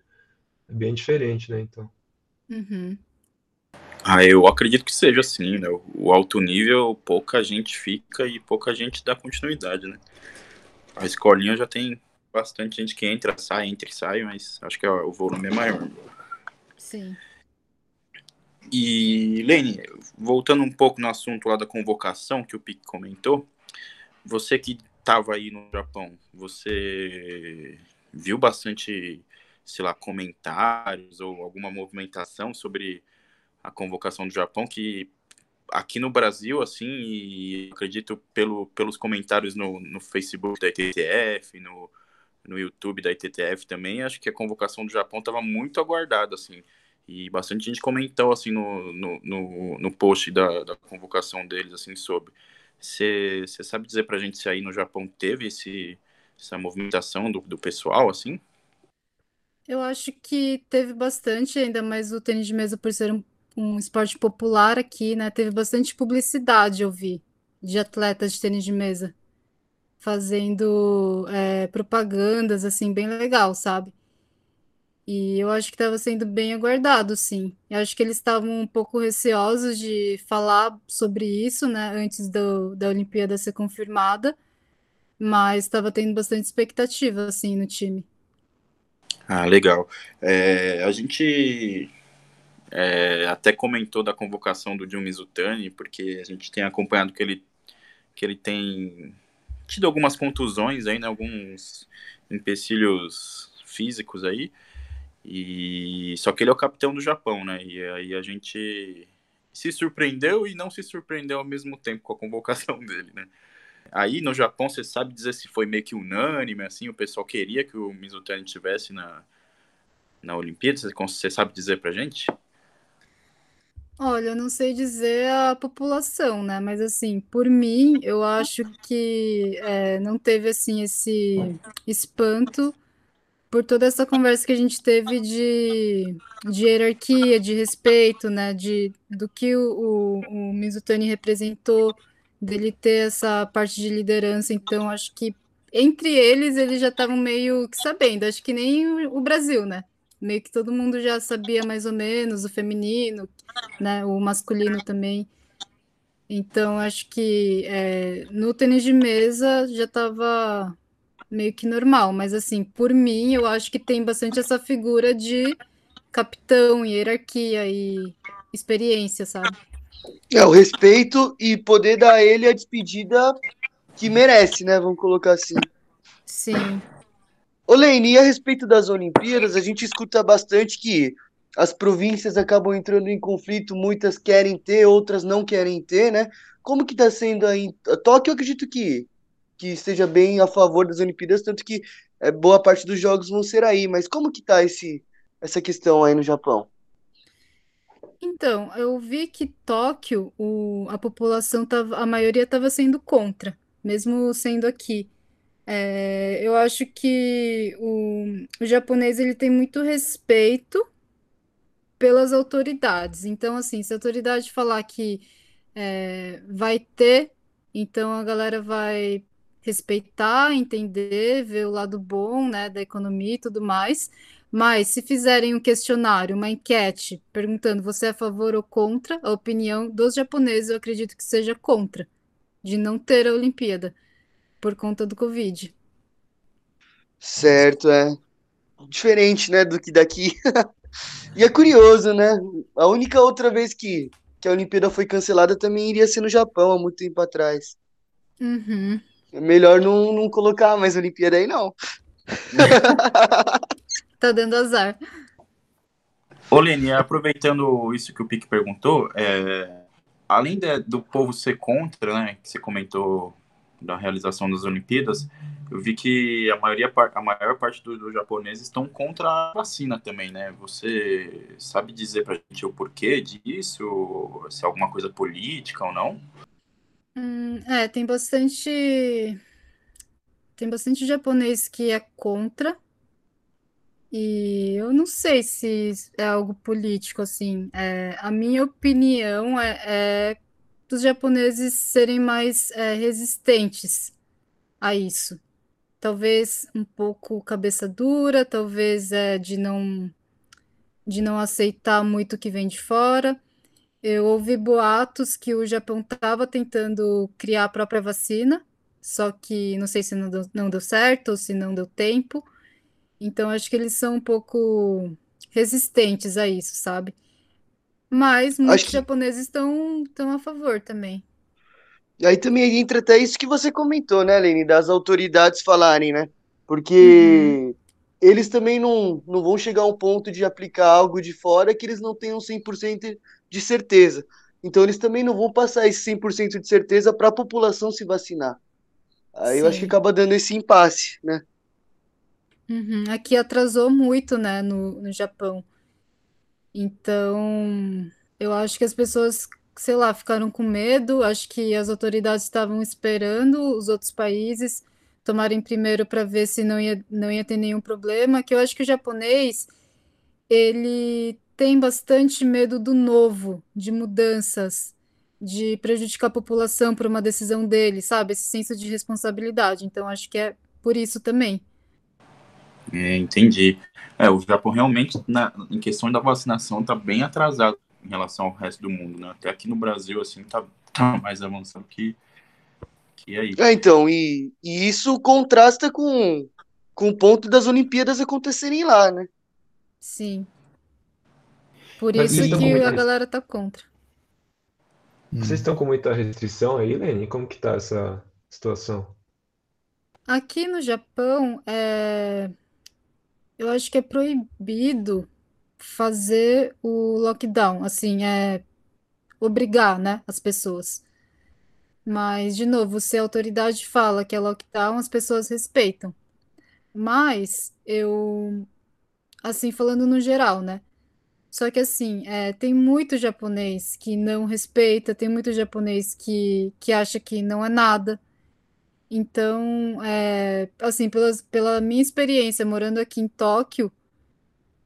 É bem diferente, né? Então. Uhum. Ah, eu acredito que seja assim, né? O alto nível, pouca gente fica e pouca gente dá continuidade, né? A escolinha já tem bastante gente que entra, sai, entra e sai, mas acho que o volume é maior. Sim. E, Lene, voltando um pouco no assunto lá da convocação que o Pique comentou, você que estava aí no Japão, você viu bastante, sei lá, comentários ou alguma movimentação sobre a convocação do Japão que aqui no Brasil, assim, e acredito pelo, pelos comentários no, no Facebook da ITTF, no, no YouTube da ITTF também, acho que a convocação do Japão estava muito aguardada, assim. E bastante gente comentou, assim, no, no, no, no post da, da convocação deles, assim, sobre. Você sabe dizer pra gente se aí no Japão teve esse, essa movimentação do, do pessoal, assim? Eu acho que teve bastante, ainda mais o tênis de mesa por ser um, um esporte popular aqui, né? Teve bastante publicidade, eu vi, de atletas de tênis de mesa fazendo é, propagandas, assim, bem legal, sabe? E eu acho que estava sendo bem aguardado, sim. Eu acho que eles estavam um pouco receosos de falar sobre isso, né, antes do, da Olimpíada ser confirmada, mas estava tendo bastante expectativa, assim, no time. Ah, legal. É, a gente é, até comentou da convocação do Dilma Zutani, porque a gente tem acompanhado que ele, que ele tem tido algumas contusões aí, né, alguns empecilhos físicos aí, e só que ele é o capitão do Japão, né? E aí a gente se surpreendeu e não se surpreendeu ao mesmo tempo com a convocação dele, né? Aí no Japão, você sabe dizer se foi meio que unânime, assim, o pessoal queria que o Mizutani estivesse na, na Olimpíada? Você, você sabe dizer pra gente? Olha, eu não sei dizer a população, né? Mas assim, por mim, eu acho que é, não teve assim esse espanto por toda essa conversa que a gente teve de, de hierarquia, de respeito, né? De, do que o, o, o Mizutani representou, dele ter essa parte de liderança. Então, acho que entre eles, eles já estavam meio que sabendo. Acho que nem o, o Brasil, né? Meio que todo mundo já sabia mais ou menos o feminino, né? O masculino também. Então, acho que é, no tênis de mesa já estava meio que normal, mas assim, por mim, eu acho que tem bastante essa figura de capitão, hierarquia e experiência, sabe? É, o respeito e poder dar a ele a despedida que merece, né? Vamos colocar assim. Sim. Ô, Lene, e a respeito das Olimpíadas, a gente escuta bastante que as províncias acabam entrando em conflito, muitas querem ter, outras não querem ter, né? Como que tá sendo aí? Tóquio, eu acredito que que esteja bem a favor das Olimpíadas, tanto que é, boa parte dos jogos vão ser aí. Mas como que tá esse, essa questão aí no Japão? Então, eu vi que Tóquio, o, a população tava, a maioria estava sendo contra, mesmo sendo aqui. É, eu acho que o, o japonês ele tem muito respeito pelas autoridades. Então, assim, se a autoridade falar que é, vai ter, então a galera vai respeitar, entender, ver o lado bom, né, da economia e tudo mais. Mas se fizerem um questionário, uma enquete, perguntando você é a favor ou contra, a opinião dos japoneses eu acredito que seja contra, de não ter a Olimpíada, por conta do Covid. Certo, é. Diferente, né, do que daqui. e é curioso, né? A única outra vez que, que a Olimpíada foi cancelada também iria ser no Japão, há muito tempo atrás. Uhum. É melhor não, não colocar mais Olimpíada aí, não. tá dando azar. Ô, Lene, aproveitando isso que o Pique perguntou, é, além de, do povo ser contra, né, que você comentou da realização das Olimpíadas, eu vi que a, maioria, a maior parte dos do japoneses estão contra a vacina também, né? Você sabe dizer pra gente o porquê disso? Se é alguma coisa política ou não? Hum, é, tem bastante. Tem bastante japonês que é contra. E eu não sei se é algo político, assim. É, a minha opinião é, é dos japoneses serem mais é, resistentes a isso. Talvez um pouco cabeça dura, talvez é de não de não aceitar muito o que vem de fora. Eu ouvi boatos que o Japão estava tentando criar a própria vacina, só que não sei se não deu, não deu certo ou se não deu tempo. Então acho que eles são um pouco resistentes a isso, sabe? Mas muitos que... japoneses estão, estão a favor também. E aí também entra até isso que você comentou, né, Lene? Das autoridades falarem, né? Porque uhum. eles também não, não vão chegar a um ponto de aplicar algo de fora que eles não tenham 100% de certeza. Então eles também não vão passar esse 100% de certeza para a população se vacinar. Aí Sim. eu acho que acaba dando esse impasse, né? Uhum. Aqui atrasou muito, né, no, no Japão. Então, eu acho que as pessoas, sei lá, ficaram com medo. Acho que as autoridades estavam esperando os outros países tomarem primeiro para ver se não ia, não ia ter nenhum problema. Que eu acho que o japonês, ele tem bastante medo do novo, de mudanças, de prejudicar a população por uma decisão dele, sabe? Esse senso de responsabilidade. Então, acho que é por isso também. É, entendi. É, o Japão realmente, na, em questão da vacinação, está bem atrasado em relação ao resto do mundo, né? Até aqui no Brasil, assim, tá, tá mais avançado que, que aí. É, então, e, e isso contrasta com, com o ponto das Olimpíadas acontecerem lá, né? Sim. Por Mas isso que com a muita- galera tá contra. Vocês estão com muita restrição aí, Lene? Como que tá essa situação? Aqui no Japão, é... eu acho que é proibido fazer o lockdown, assim, é obrigar, né, as pessoas. Mas, de novo, se a autoridade fala que é lockdown, as pessoas respeitam. Mas eu, assim, falando no geral, né? Só que assim, é, tem muito japonês que não respeita, tem muito japonês que, que acha que não é nada. Então, é, assim, pela minha experiência morando aqui em Tóquio,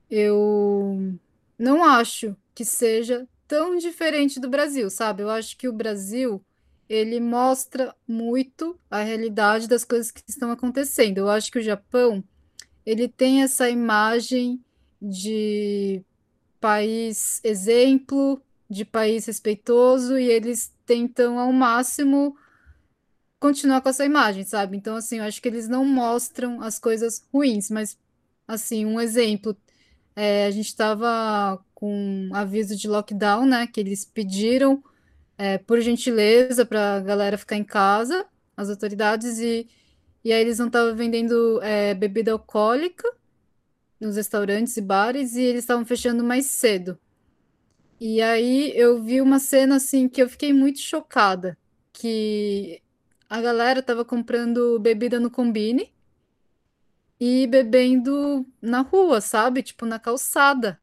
eu não acho que seja tão diferente do Brasil, sabe? Eu acho que o Brasil, ele mostra muito a realidade das coisas que estão acontecendo. Eu acho que o Japão, ele tem essa imagem de país exemplo, de país respeitoso, e eles tentam ao máximo continuar com essa imagem, sabe? Então, assim, eu acho que eles não mostram as coisas ruins, mas, assim, um exemplo, é, a gente estava com aviso de lockdown, né? Que eles pediram, é, por gentileza, para a galera ficar em casa, as autoridades, e, e aí eles não estavam vendendo é, bebida alcoólica nos restaurantes e bares, e eles estavam fechando mais cedo. E aí eu vi uma cena assim que eu fiquei muito chocada, que a galera tava comprando bebida no Combini e bebendo na rua, sabe? Tipo na calçada.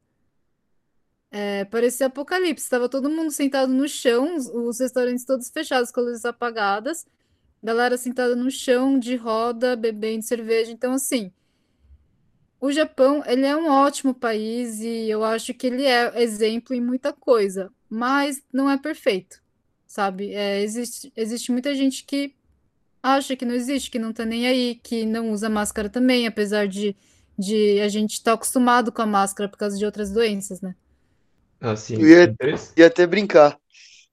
É, parecia apocalipse. Tava todo mundo sentado no chão, os, os restaurantes todos fechados com as luzes apagadas, galera sentada no chão de roda, bebendo cerveja. Então, assim, o Japão, ele é um ótimo país e eu acho que ele é exemplo em muita coisa, mas não é perfeito, sabe? É, existe, existe muita gente que acha que não existe, que não tá nem aí, que não usa máscara também, apesar de, de a gente estar acostumado com a máscara por causa de outras doenças, né? Assim, Eu ia- E até brincar.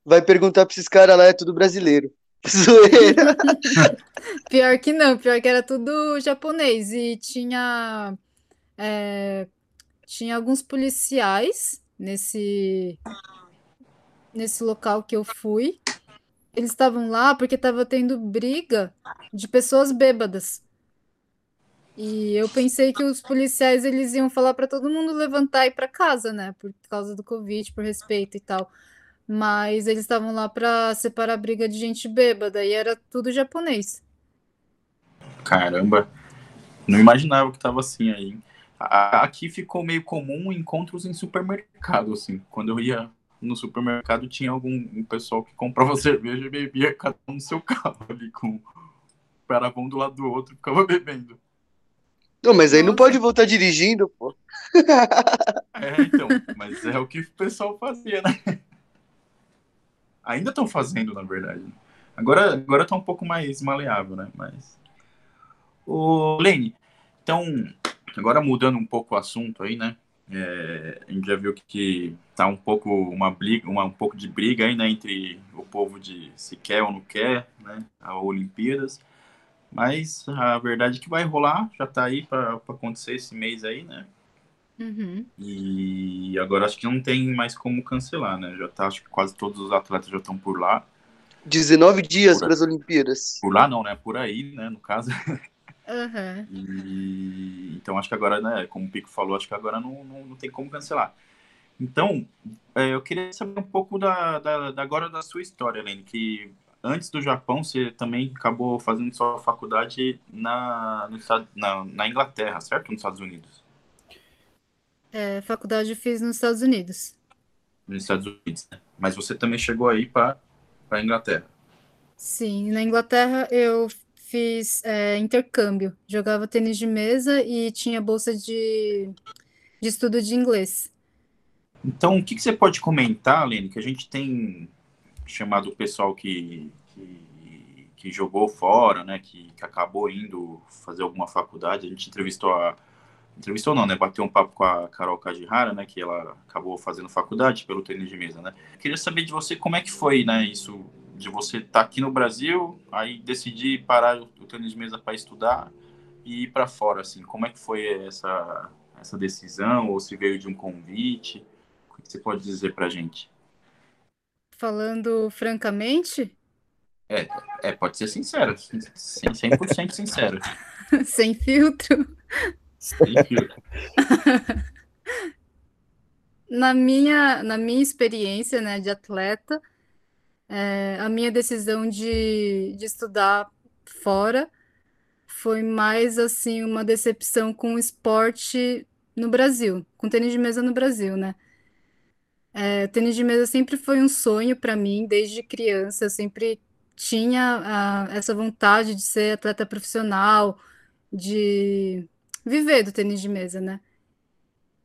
Vai perguntar pra esses caras lá, é tudo brasileiro. Zoeira. Pior que não, pior que era tudo japonês e tinha é, tinha alguns policiais nesse nesse local que eu fui. Eles estavam lá porque estava tendo briga de pessoas bêbadas. E eu pensei que os policiais eles iam falar para todo mundo levantar e ir para casa, né? Por causa do Covid, por respeito e tal. Mas eles estavam lá para separar a briga de gente bêbada e era tudo japonês. Caramba, não imaginava que tava assim aí. Aqui ficou meio comum encontros em supermercado, assim. Quando eu ia no supermercado, tinha algum um pessoal que comprava cerveja e bebia cada um no seu carro ali, com o paravão do lado do outro, e ficava bebendo. Não, mas aí não pode voltar dirigindo, pô. É, então, mas é o que o pessoal fazia, né? Ainda estão fazendo, na verdade. Agora, agora tá um pouco mais maleável, né? Mas. Ô, Lene, então, agora mudando um pouco o assunto aí, né? É, a gente já viu que tá um pouco uma briga, uma, um pouco de briga aí, né, entre o povo de se quer ou não quer, né, a Olimpíadas. Mas a verdade é que vai rolar, já tá aí para acontecer esse mês aí, né? Uhum. E agora acho que não tem mais como cancelar, né? Já tá, acho que quase todos os atletas já estão por lá. 19 dias para as Olimpíadas. Por lá não, né? Por aí, né? No caso. Aham. E então acho que agora, né? Como o Pico falou, acho que agora não, não, não tem como cancelar. Então, é, eu queria saber um pouco da, da, da- agora da sua história, Helene, que antes do Japão você também acabou fazendo sua faculdade na, no na, na Inglaterra, certo? Nos Estados Unidos. É, faculdade eu fiz nos Estados Unidos. Nos Estados Unidos, né? Mas você também chegou aí para a Inglaterra. Sim, na Inglaterra eu fiz é, intercâmbio. Jogava tênis de mesa e tinha bolsa de, de estudo de inglês. Então, o que, que você pode comentar, Lene, que a gente tem chamado o pessoal que, que, que jogou fora, né, que, que acabou indo fazer alguma faculdade. A gente entrevistou a, entrevistou não, né? Bateu um papo com a Carol Kajihara, né? Que ela acabou fazendo faculdade pelo tênis de mesa, né? Queria saber de você como é que foi, né? Isso de você estar tá aqui no Brasil, aí decidir parar o tênis de mesa para estudar e ir para fora, assim. Como é que foi essa essa decisão ou se veio de um convite? Que você pode dizer para gente? Falando francamente? É, é, pode ser sincero, 100% sincero. Sem filtro? Sem filtro. na, minha, na minha experiência né, de atleta, é, a minha decisão de, de estudar fora foi mais assim uma decepção com o esporte no Brasil, com tênis de mesa no Brasil, né? É, tênis de mesa sempre foi um sonho para mim desde criança. Eu sempre tinha essa vontade de ser atleta profissional, de viver do tênis de mesa, né?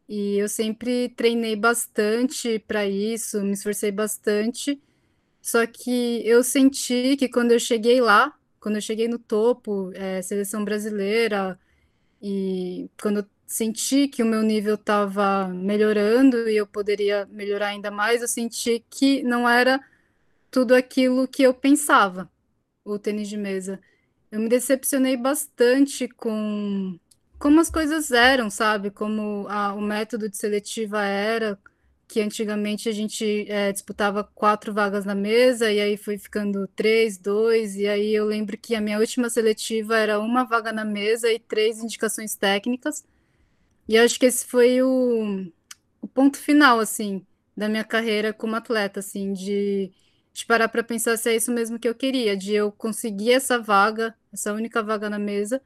E eu sempre treinei bastante para isso, me esforcei bastante. Só que eu senti que quando eu cheguei lá, quando eu cheguei no topo, é, seleção brasileira, e quando eu senti que o meu nível estava melhorando e eu poderia melhorar ainda mais, eu senti que não era tudo aquilo que eu pensava, o tênis de mesa. Eu me decepcionei bastante com como as coisas eram, sabe? Como a, o método de seletiva era, que antigamente a gente é, disputava quatro vagas na mesa, e aí foi ficando três, dois, e aí eu lembro que a minha última seletiva era uma vaga na mesa e três indicações técnicas. E acho que esse foi o, o ponto final, assim, da minha carreira como atleta, assim, de de parar para pensar se é isso mesmo que eu queria, de eu conseguir essa vaga, essa única vaga na mesa.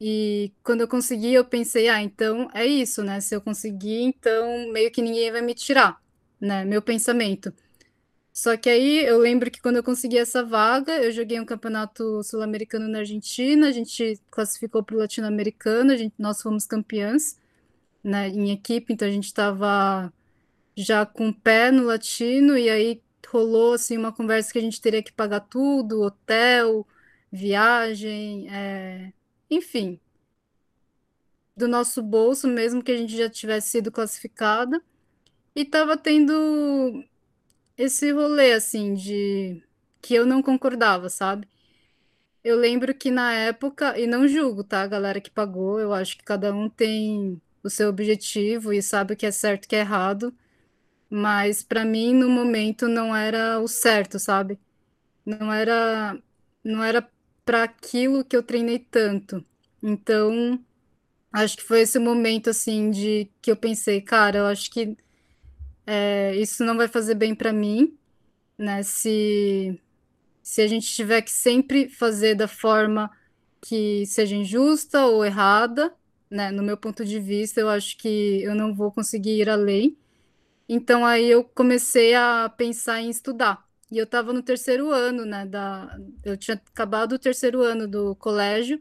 E quando eu consegui, eu pensei, ah, então é isso, né? Se eu conseguir, então meio que ninguém vai me tirar, né? Meu pensamento. Só que aí eu lembro que quando eu consegui essa vaga, eu joguei um campeonato sul-americano na Argentina, a gente classificou para o latino-americano, nós fomos campeãs, né, em equipe, então a gente estava já com o pé no latino, e aí rolou assim uma conversa que a gente teria que pagar tudo, hotel, viagem, é... enfim, do nosso bolso, mesmo que a gente já tivesse sido classificada, e tava tendo esse rolê assim de que eu não concordava, sabe? Eu lembro que na época, e não julgo, tá, a galera que pagou, eu acho que cada um tem o seu objetivo e sabe o que é certo e o que é errado mas para mim no momento não era o certo, sabe? Não era não era para aquilo que eu treinei tanto. Então, acho que foi esse momento assim de que eu pensei, cara, eu acho que é, isso não vai fazer bem para mim, né? Se se a gente tiver que sempre fazer da forma que seja injusta ou errada, né? No meu ponto de vista, eu acho que eu não vou conseguir ir além. Então aí eu comecei a pensar em estudar. E eu estava no terceiro ano, né? Da... Eu tinha acabado o terceiro ano do colégio,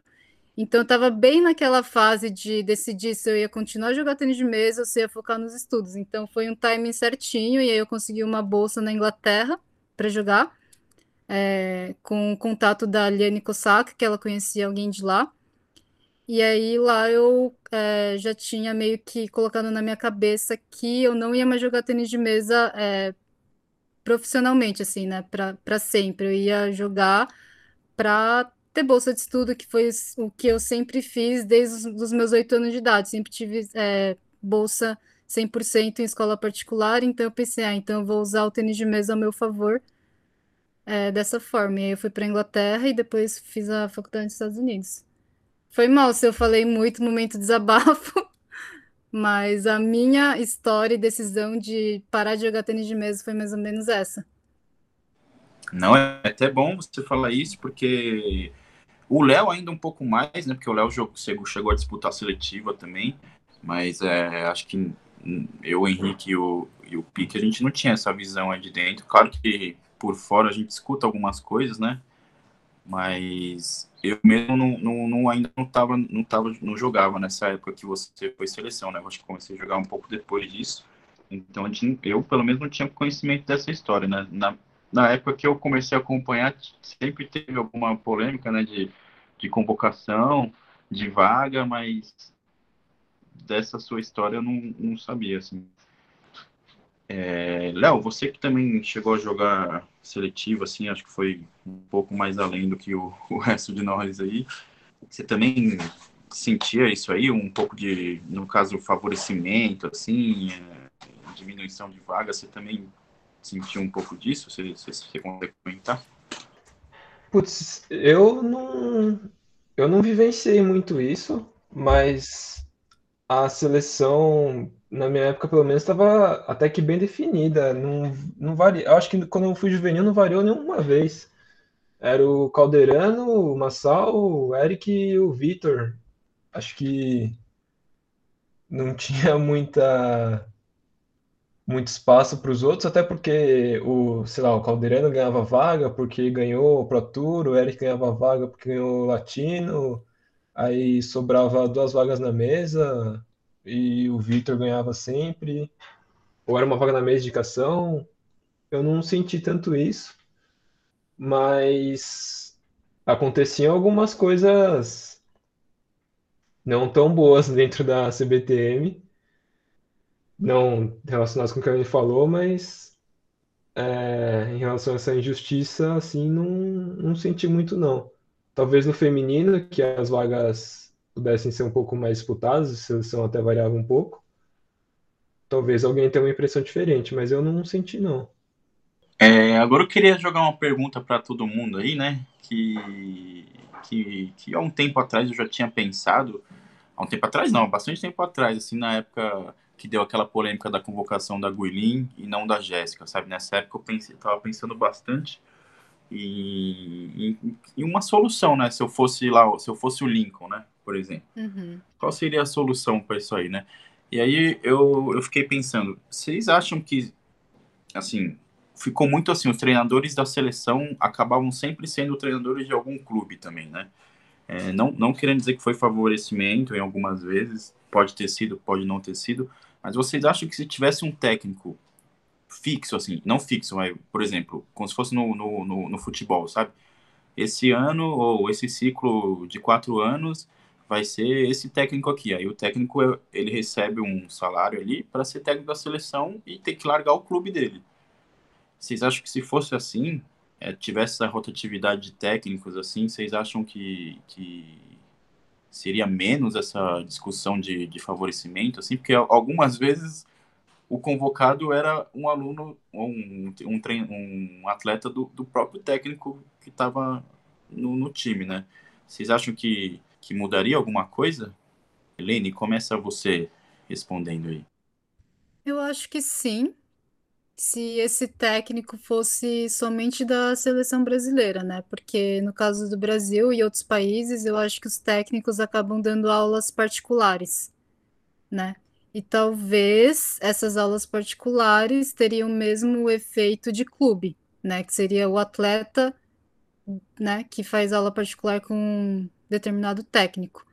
então eu estava bem naquela fase de decidir se eu ia continuar jogar tênis de mesa ou se ia focar nos estudos. Então foi um timing certinho, e aí eu consegui uma bolsa na Inglaterra para jogar, é, com o contato da Liane Kosaka, que ela conhecia alguém de lá. E aí lá eu é, já tinha meio que colocado na minha cabeça que eu não ia mais jogar tênis de mesa é, profissionalmente, assim, né? Para sempre. Eu ia jogar para ter bolsa de estudo, que foi o que eu sempre fiz desde os meus oito anos de idade. Sempre tive é, bolsa 100% em escola particular, então eu pensei, ah, então eu vou usar o tênis de mesa ao meu favor dessa forma. E aí eu fui para Inglaterra e depois fiz a faculdade nos Estados Unidos. Foi mal se eu falei muito momento desabafo, mas a minha história e decisão de parar de jogar tênis de mesa foi mais ou menos essa. Não, é até bom você falar isso, porque o Léo ainda um pouco mais, né? Porque o Léo chegou a disputar a seletiva também, mas é, acho que eu, o Henrique e o, e o Pique, a gente não tinha essa visão aí de dentro. Claro que por fora a gente escuta algumas coisas, né? Mas eu mesmo não, não, não, ainda não tava, não tava, não jogava nessa época que você foi seleção, né? Eu acho que comecei a jogar um pouco depois disso. Então eu pelo menos não tinha conhecimento dessa história, né? Na, na época que eu comecei a acompanhar, sempre teve alguma polêmica, né? De, de convocação, de vaga, mas dessa sua história eu não, não sabia, assim. É, Léo, você que também chegou a jogar seletivo, assim, acho que foi um pouco mais além do que o, o resto de nós aí. Você também sentia isso aí, um pouco de, no caso, favorecimento, assim, é, diminuição de vaga, você também sentiu um pouco disso? Você, você, você consegue comentar? Putz, eu não, eu não vivenciei muito isso, mas a seleção, na minha época, pelo menos, estava até que bem definida. Não, não varia. Eu acho que quando eu fui juvenil não variou nenhuma vez. Era o Calderano, o Massal, o Eric e o Vitor. Acho que não tinha muita muito espaço para os outros, até porque o, sei lá, o Calderano ganhava vaga porque ganhou o Pro Tour, o Eric ganhava vaga porque ganhou o Latino, aí sobrava duas vagas na mesa e o Victor ganhava sempre, ou era uma vaga na mesa de indicação. Eu não senti tanto isso, mas aconteciam algumas coisas não tão boas dentro da CBTM, não relacionadas com o que a falou, mas é, em relação a essa injustiça, assim, não, não senti muito não. Talvez no feminino, que as vagas pudessem ser um pouco mais disputadas, a seleção até variava um pouco. Talvez alguém tenha uma impressão diferente, mas eu não senti não. É, agora eu queria jogar uma pergunta para todo mundo aí, né? Que, que, que há um tempo atrás eu já tinha pensado, há um tempo atrás não, bastante tempo atrás, assim, na época que deu aquela polêmica da convocação da Guilin e não da Jéssica, sabe? Nessa época eu pensei, tava pensando bastante e, e, e, uma solução, né? Se eu fosse lá, se eu fosse o Lincoln, né? Por exemplo, uhum. qual seria a solução para isso aí, né? E aí eu, eu fiquei pensando, vocês acham que, assim, ficou muito assim, os treinadores da seleção acabavam sempre sendo treinadores de algum clube também, né? É, não, não querendo dizer que foi favorecimento em algumas vezes, pode ter sido, pode não ter sido, mas vocês acham que se tivesse um técnico fixo, assim, não fixo, mas, por exemplo, como se fosse no, no, no, no futebol, sabe? Esse ano ou esse ciclo de quatro anos vai ser esse técnico aqui. Aí o técnico ele recebe um salário ali para ser técnico da seleção e tem que largar o clube dele. Vocês acham que se fosse assim, é, tivesse essa rotatividade de técnicos assim, vocês acham que, que seria menos essa discussão de, de favorecimento, assim? Porque algumas vezes o convocado era um aluno, um, um, um atleta do, do próprio técnico que estava no, no, time, né? Vocês acham que, que mudaria alguma coisa? Helene, começa você respondendo aí. Eu acho que sim, se esse técnico fosse somente da seleção brasileira, né? Porque no caso do Brasil e outros países, eu acho que os técnicos acabam dando aulas particulares, né? E talvez essas aulas particulares teriam mesmo o efeito de clube, né? Que seria o atleta, né, que faz aula particular com determinado técnico.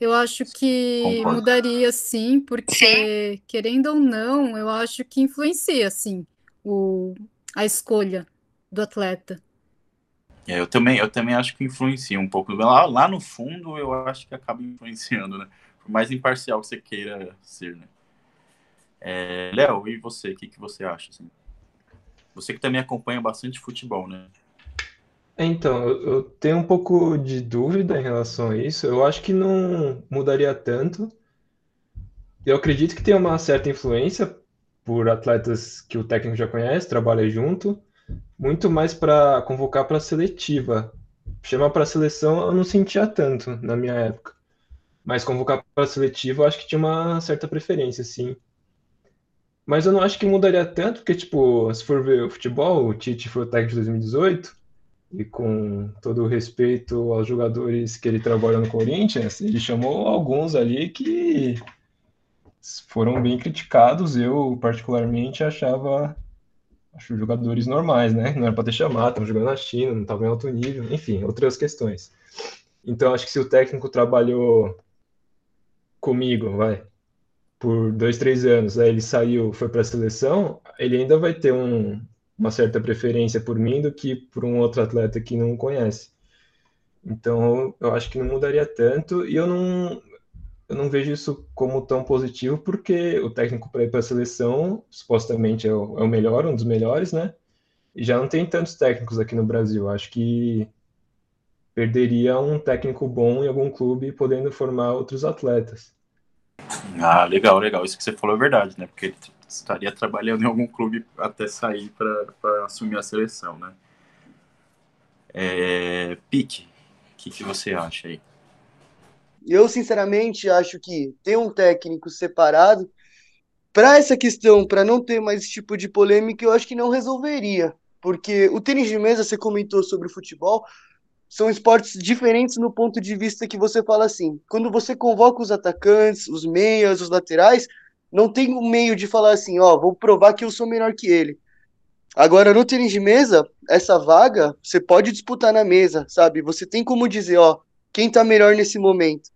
Eu acho que Concordo. mudaria sim, porque querendo ou não, eu acho que influencia sim o, a escolha do atleta. É, eu também, eu também acho que influencia um pouco. Lá, lá no fundo, eu acho que acaba influenciando, né? Por mais imparcial que você queira ser, né? É, Léo, e você? O que, que você acha? Assim? Você que também acompanha bastante futebol, né? Então, eu tenho um pouco de dúvida em relação a isso. Eu acho que não mudaria tanto. Eu acredito que tem uma certa influência por atletas que o técnico já conhece, trabalha junto, muito mais para convocar para a seletiva. Chamar para a seleção eu não sentia tanto na minha época. Mas convocar para a seletiva eu acho que tinha uma certa preferência, sim. Mas eu não acho que mudaria tanto, porque, tipo, se for ver o futebol, o Tite foi o técnico de 2018, e com todo o respeito aos jogadores que ele trabalha no Corinthians, ele chamou alguns ali que foram bem criticados. Eu, particularmente, achava acho jogadores normais, né? Não era para ter chamado, estavam jogando na China, não estavam em alto nível, enfim, outras questões. Então, acho que se o técnico trabalhou comigo, vai, por dois, três anos, aí ele saiu, foi para a seleção, ele ainda vai ter um, uma certa preferência por mim do que por um outro atleta que não conhece. Então, eu acho que não mudaria tanto e eu não eu não vejo isso como tão positivo, porque o técnico para ir para a seleção supostamente é o, é o, melhor, um dos melhores, né? E já não tem tantos técnicos aqui no Brasil. Acho que perderia um técnico bom em algum clube podendo formar outros atletas. Ah, legal, legal. Isso que você falou é verdade, né? Porque estaria trabalhando em algum clube até sair para assumir a seleção, né? É, Pique, o que, que você acha aí? Eu, sinceramente, acho que ter um técnico separado para essa questão, para não ter mais esse tipo de polêmica, eu acho que não resolveria. Porque o tênis de mesa, você comentou sobre o futebol, são esportes diferentes no ponto de vista que você fala assim. Quando você convoca os atacantes, os meias, os laterais, não tem um meio de falar assim, ó, vou provar que eu sou melhor que ele. Agora, no tênis de mesa, essa vaga você pode disputar na mesa, sabe? Você tem como dizer, ó, quem tá melhor nesse momento.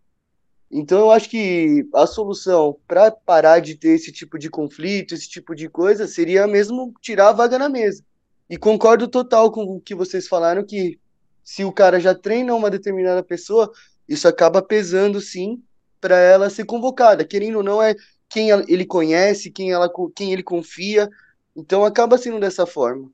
Então, eu acho que a solução para parar de ter esse tipo de conflito, esse tipo de coisa, seria mesmo tirar a vaga na mesa. E concordo total com o que vocês falaram, que se o cara já treina uma determinada pessoa, isso acaba pesando sim para ela ser convocada. Querendo ou não, é quem ele conhece, quem, ela, quem ele confia. Então acaba sendo dessa forma.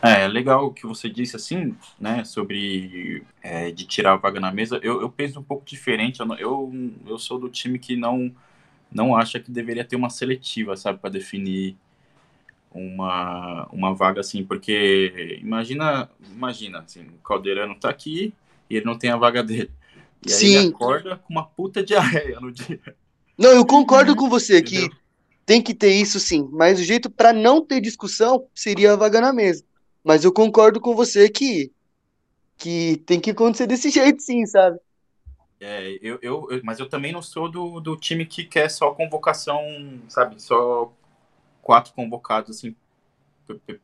É, legal o que você disse assim, né, sobre é, de tirar a vaga na mesa. Eu, eu penso um pouco diferente. Eu, eu, eu sou do time que não não acha que deveria ter uma seletiva, sabe, para definir uma, uma vaga assim, porque imagina, imagina, assim, o Caldeirano tá aqui e ele não tem a vaga dele. E aí Sim. ele acorda com uma puta diarreia no dia. Não, eu concordo uhum. com você Entendeu? que tem que ter isso sim, mas o jeito para não ter discussão seria a vaga na mesa. Mas eu concordo com você que que tem que acontecer desse jeito sim, sabe? É, eu, eu, eu, mas eu também não sou do, do time que quer só convocação, sabe? Só quatro convocados, assim,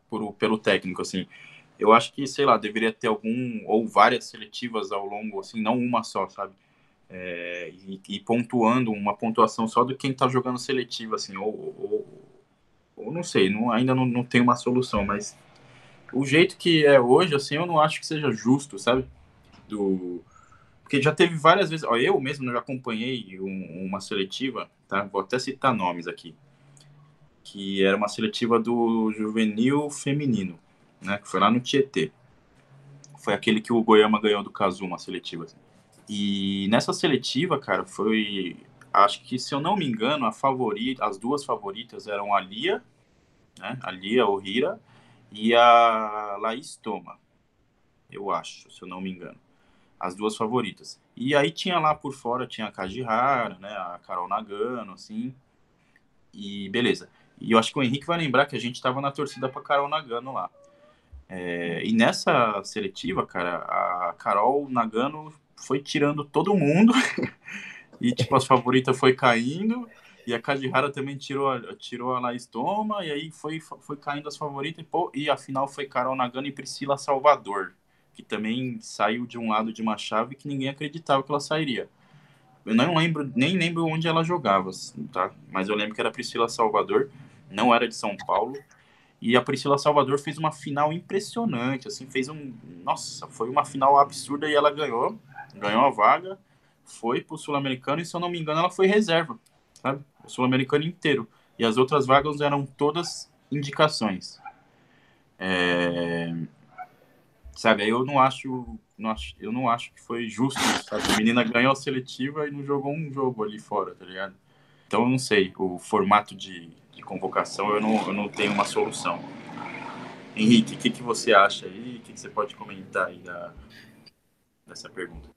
por, pelo técnico, assim. Eu acho que, sei lá, deveria ter algum, ou várias seletivas ao longo, assim, não uma só, sabe? É, e, e, pontuando uma pontuação só do quem tá jogando seletivo, assim, ou, ou, ou não sei, não, ainda não, não tem uma solução, mas o jeito que é hoje, assim, eu não acho que seja justo, sabe? Do, porque já teve várias vezes, ó, eu mesmo já acompanhei um, uma seletiva, tá? Vou até citar nomes aqui que era uma seletiva do juvenil feminino, né? Que foi lá no Tietê. Foi aquele que o Goiama ganhou do Cazu, uma seletiva. Assim. E nessa seletiva, cara, foi. Acho que, se eu não me engano, a favorita, as duas favoritas eram a Lia, né? A Lia Ohira e a Laís Toma. Eu acho, se eu não me engano. As duas favoritas. E aí tinha lá por fora, tinha a Kajihara, né? A Carol Nagano, assim. E beleza. E eu acho que o Henrique vai lembrar que a gente estava na torcida para Carol Nagano lá. É, e nessa seletiva, cara, a Carol Nagano foi tirando todo mundo. e, tipo, as favoritas foi caindo. E a Kajihara também tirou, tirou a Laís Toma. E aí foi, foi caindo as favoritas. E, pô, e a final foi Carol Nagano e Priscila Salvador. Que também saiu de um lado de uma chave que ninguém acreditava que ela sairia. Eu não lembro, nem lembro onde ela jogava, tá? Mas eu lembro que era Priscila Salvador não era de São Paulo. E a Priscila Salvador fez uma final impressionante, assim, fez um, nossa, foi uma final absurda e ela ganhou, ganhou a vaga, foi pro Sul-Americano e se eu não me engano ela foi reserva, sabe? O Sul-Americano inteiro. E as outras vagas eram todas indicações. É... Sabe, eu não acho, não acho, eu não acho que foi justo, sabe? A menina ganhou a seletiva e não jogou um jogo ali fora, tá ligado? Então eu não sei, o formato de de convocação, eu não, eu não tenho uma solução. Henrique, o que, que você acha aí? O que, que você pode comentar aí da, dessa pergunta?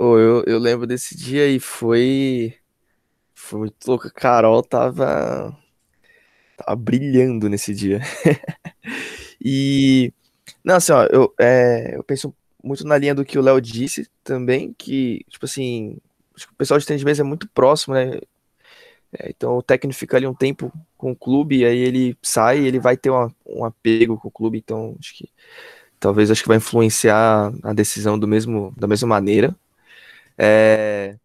Oh, eu, eu lembro desse dia e foi. Foi muito louco. A Carol tava. Tava brilhando nesse dia. e. Não, assim, ó, eu, é, eu penso muito na linha do que o Léo disse também, que, tipo assim, o pessoal de tênis de mesa é muito próximo, né? É, então o técnico fica ali um tempo com o clube, aí ele sai, ele vai ter uma, um apego com o clube, então acho que talvez acho que vai influenciar a decisão do mesmo, da mesma maneira. É,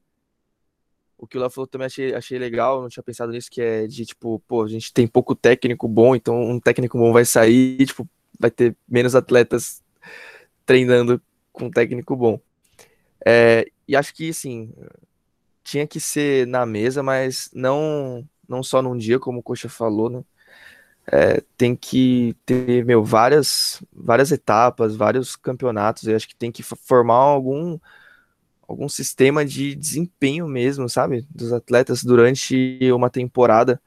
o que o Léo falou também achei, achei legal, não tinha pensado nisso, que é de tipo, pô, a gente tem pouco técnico bom, então um técnico bom vai sair tipo, vai ter menos atletas treinando com técnico bom. É, e acho que, assim, tinha que ser na mesa, mas não não só num dia, como o Coxa falou, né? É, tem que ter, meu, várias, várias etapas, vários campeonatos. Eu acho que tem que formar algum, algum sistema de desempenho mesmo, sabe? Dos atletas durante uma temporada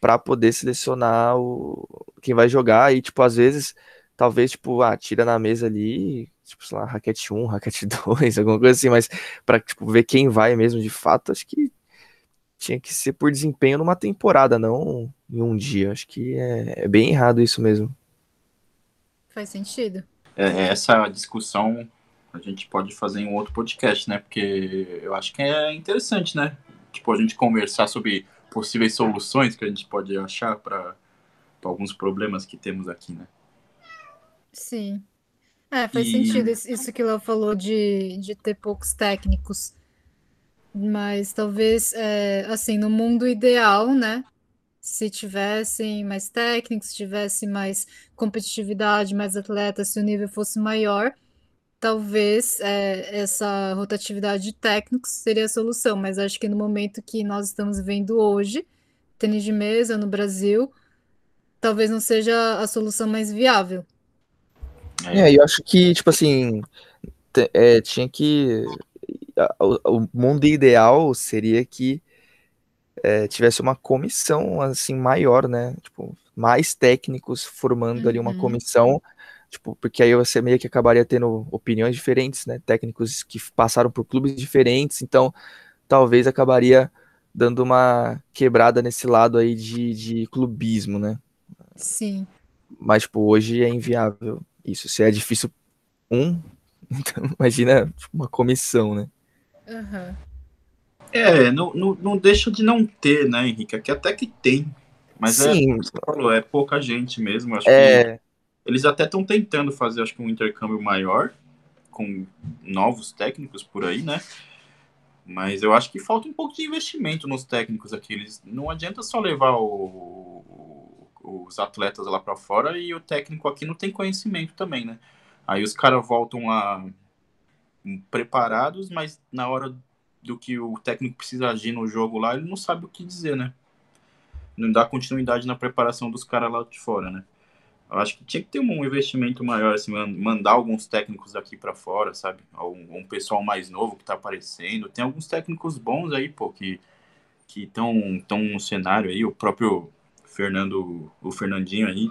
para poder selecionar o, quem vai jogar. E, tipo, às vezes, talvez, tipo, ah, tira na mesa ali, tipo, sei lá, raquete 1, raquete 2, alguma coisa assim, mas para tipo, ver quem vai mesmo de fato, acho que tinha que ser por desempenho numa temporada, não em um dia. Acho que é, é bem errado isso mesmo. Faz sentido. É, essa discussão a gente pode fazer em um outro podcast, né? Porque eu acho que é interessante, né? Tipo, a gente conversar sobre possíveis soluções que a gente pode achar para alguns problemas que temos aqui, né? Sim. É, faz e... sentido isso que ela falou de, de ter poucos técnicos. Mas talvez, é, assim, no mundo ideal, né? Se tivessem mais técnicos, se tivesse mais competitividade, mais atletas, se o nível fosse maior, talvez é, essa rotatividade de técnicos seria a solução. Mas acho que no momento que nós estamos vivendo hoje, tênis de mesa no Brasil, talvez não seja a solução mais viável. É, eu acho que, tipo assim, é, tinha que o, mundo ideal seria que é, tivesse uma comissão assim maior, né? Tipo, mais técnicos formando uhum. ali uma uhum. comissão, tipo, porque aí você meio que acabaria tendo opiniões diferentes, né? Técnicos que passaram por clubes diferentes, então talvez acabaria dando uma quebrada nesse lado aí de, de clubismo, né? Sim. Mas, tipo, hoje é inviável isso. Se é difícil um, então imagina tipo, uma comissão, né? Uhum. É, não, não, não, deixa de não ter, né, Henrique? Aqui até que tem. Mas é, Sim. é, você falou, é pouca gente mesmo. Acho é... que eles até estão tentando fazer, acho que um intercâmbio maior com novos técnicos por aí, né? Mas eu acho que falta um pouco de investimento nos técnicos aqui. Eles, não adianta só levar o, os atletas lá para fora e o técnico aqui não tem conhecimento também, né? Aí os caras voltam lá preparados, mas na hora do que o técnico precisa agir no jogo lá, ele não sabe o que dizer, né? Não dá continuidade na preparação dos caras lá de fora, né? Eu acho que tinha que ter um investimento maior, assim, mandar alguns técnicos daqui para fora, sabe? Um, um, pessoal mais novo que tá aparecendo. Tem alguns técnicos bons aí, pô, que que estão tão no cenário aí. O próprio Fernando, o Fernandinho aí,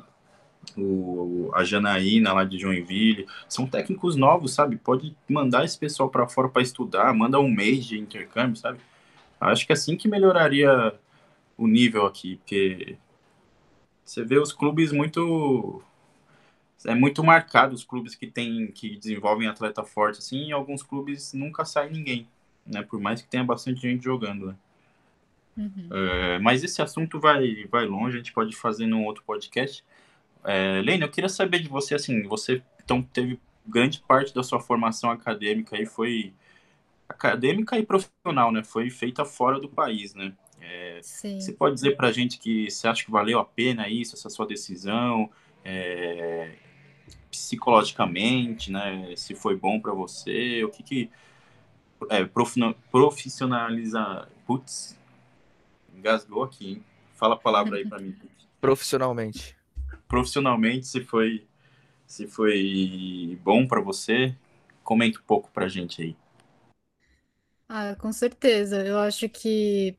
o, a Janaína lá de Joinville, são técnicos novos, sabe? Pode mandar esse pessoal para fora para estudar, manda um mês de intercâmbio, sabe? Acho que é assim que melhoraria o nível aqui, porque você vê os clubes muito é muito marcado os clubes que tem que desenvolvem atleta forte assim, e alguns clubes nunca sai ninguém, né? Por mais que tenha bastante gente jogando, né? Uhum. É, mas esse assunto vai, vai longe, a gente pode fazer num outro podcast. É, eu queria saber de você, assim, você então teve grande parte da sua formação acadêmica aí foi acadêmica e profissional, né? Foi feita fora do país, né? É, você pode dizer para a gente que você acha que valeu a pena isso, essa sua decisão, é, psicologicamente, né? Se foi bom para você, o que que é, profissionalizar, putz, engasgou aqui, hein? Fala a palavra aí para mim. Profissionalmente profissionalmente, se foi se foi bom para você, comente um pouco para a gente aí. Ah, com certeza. Eu acho que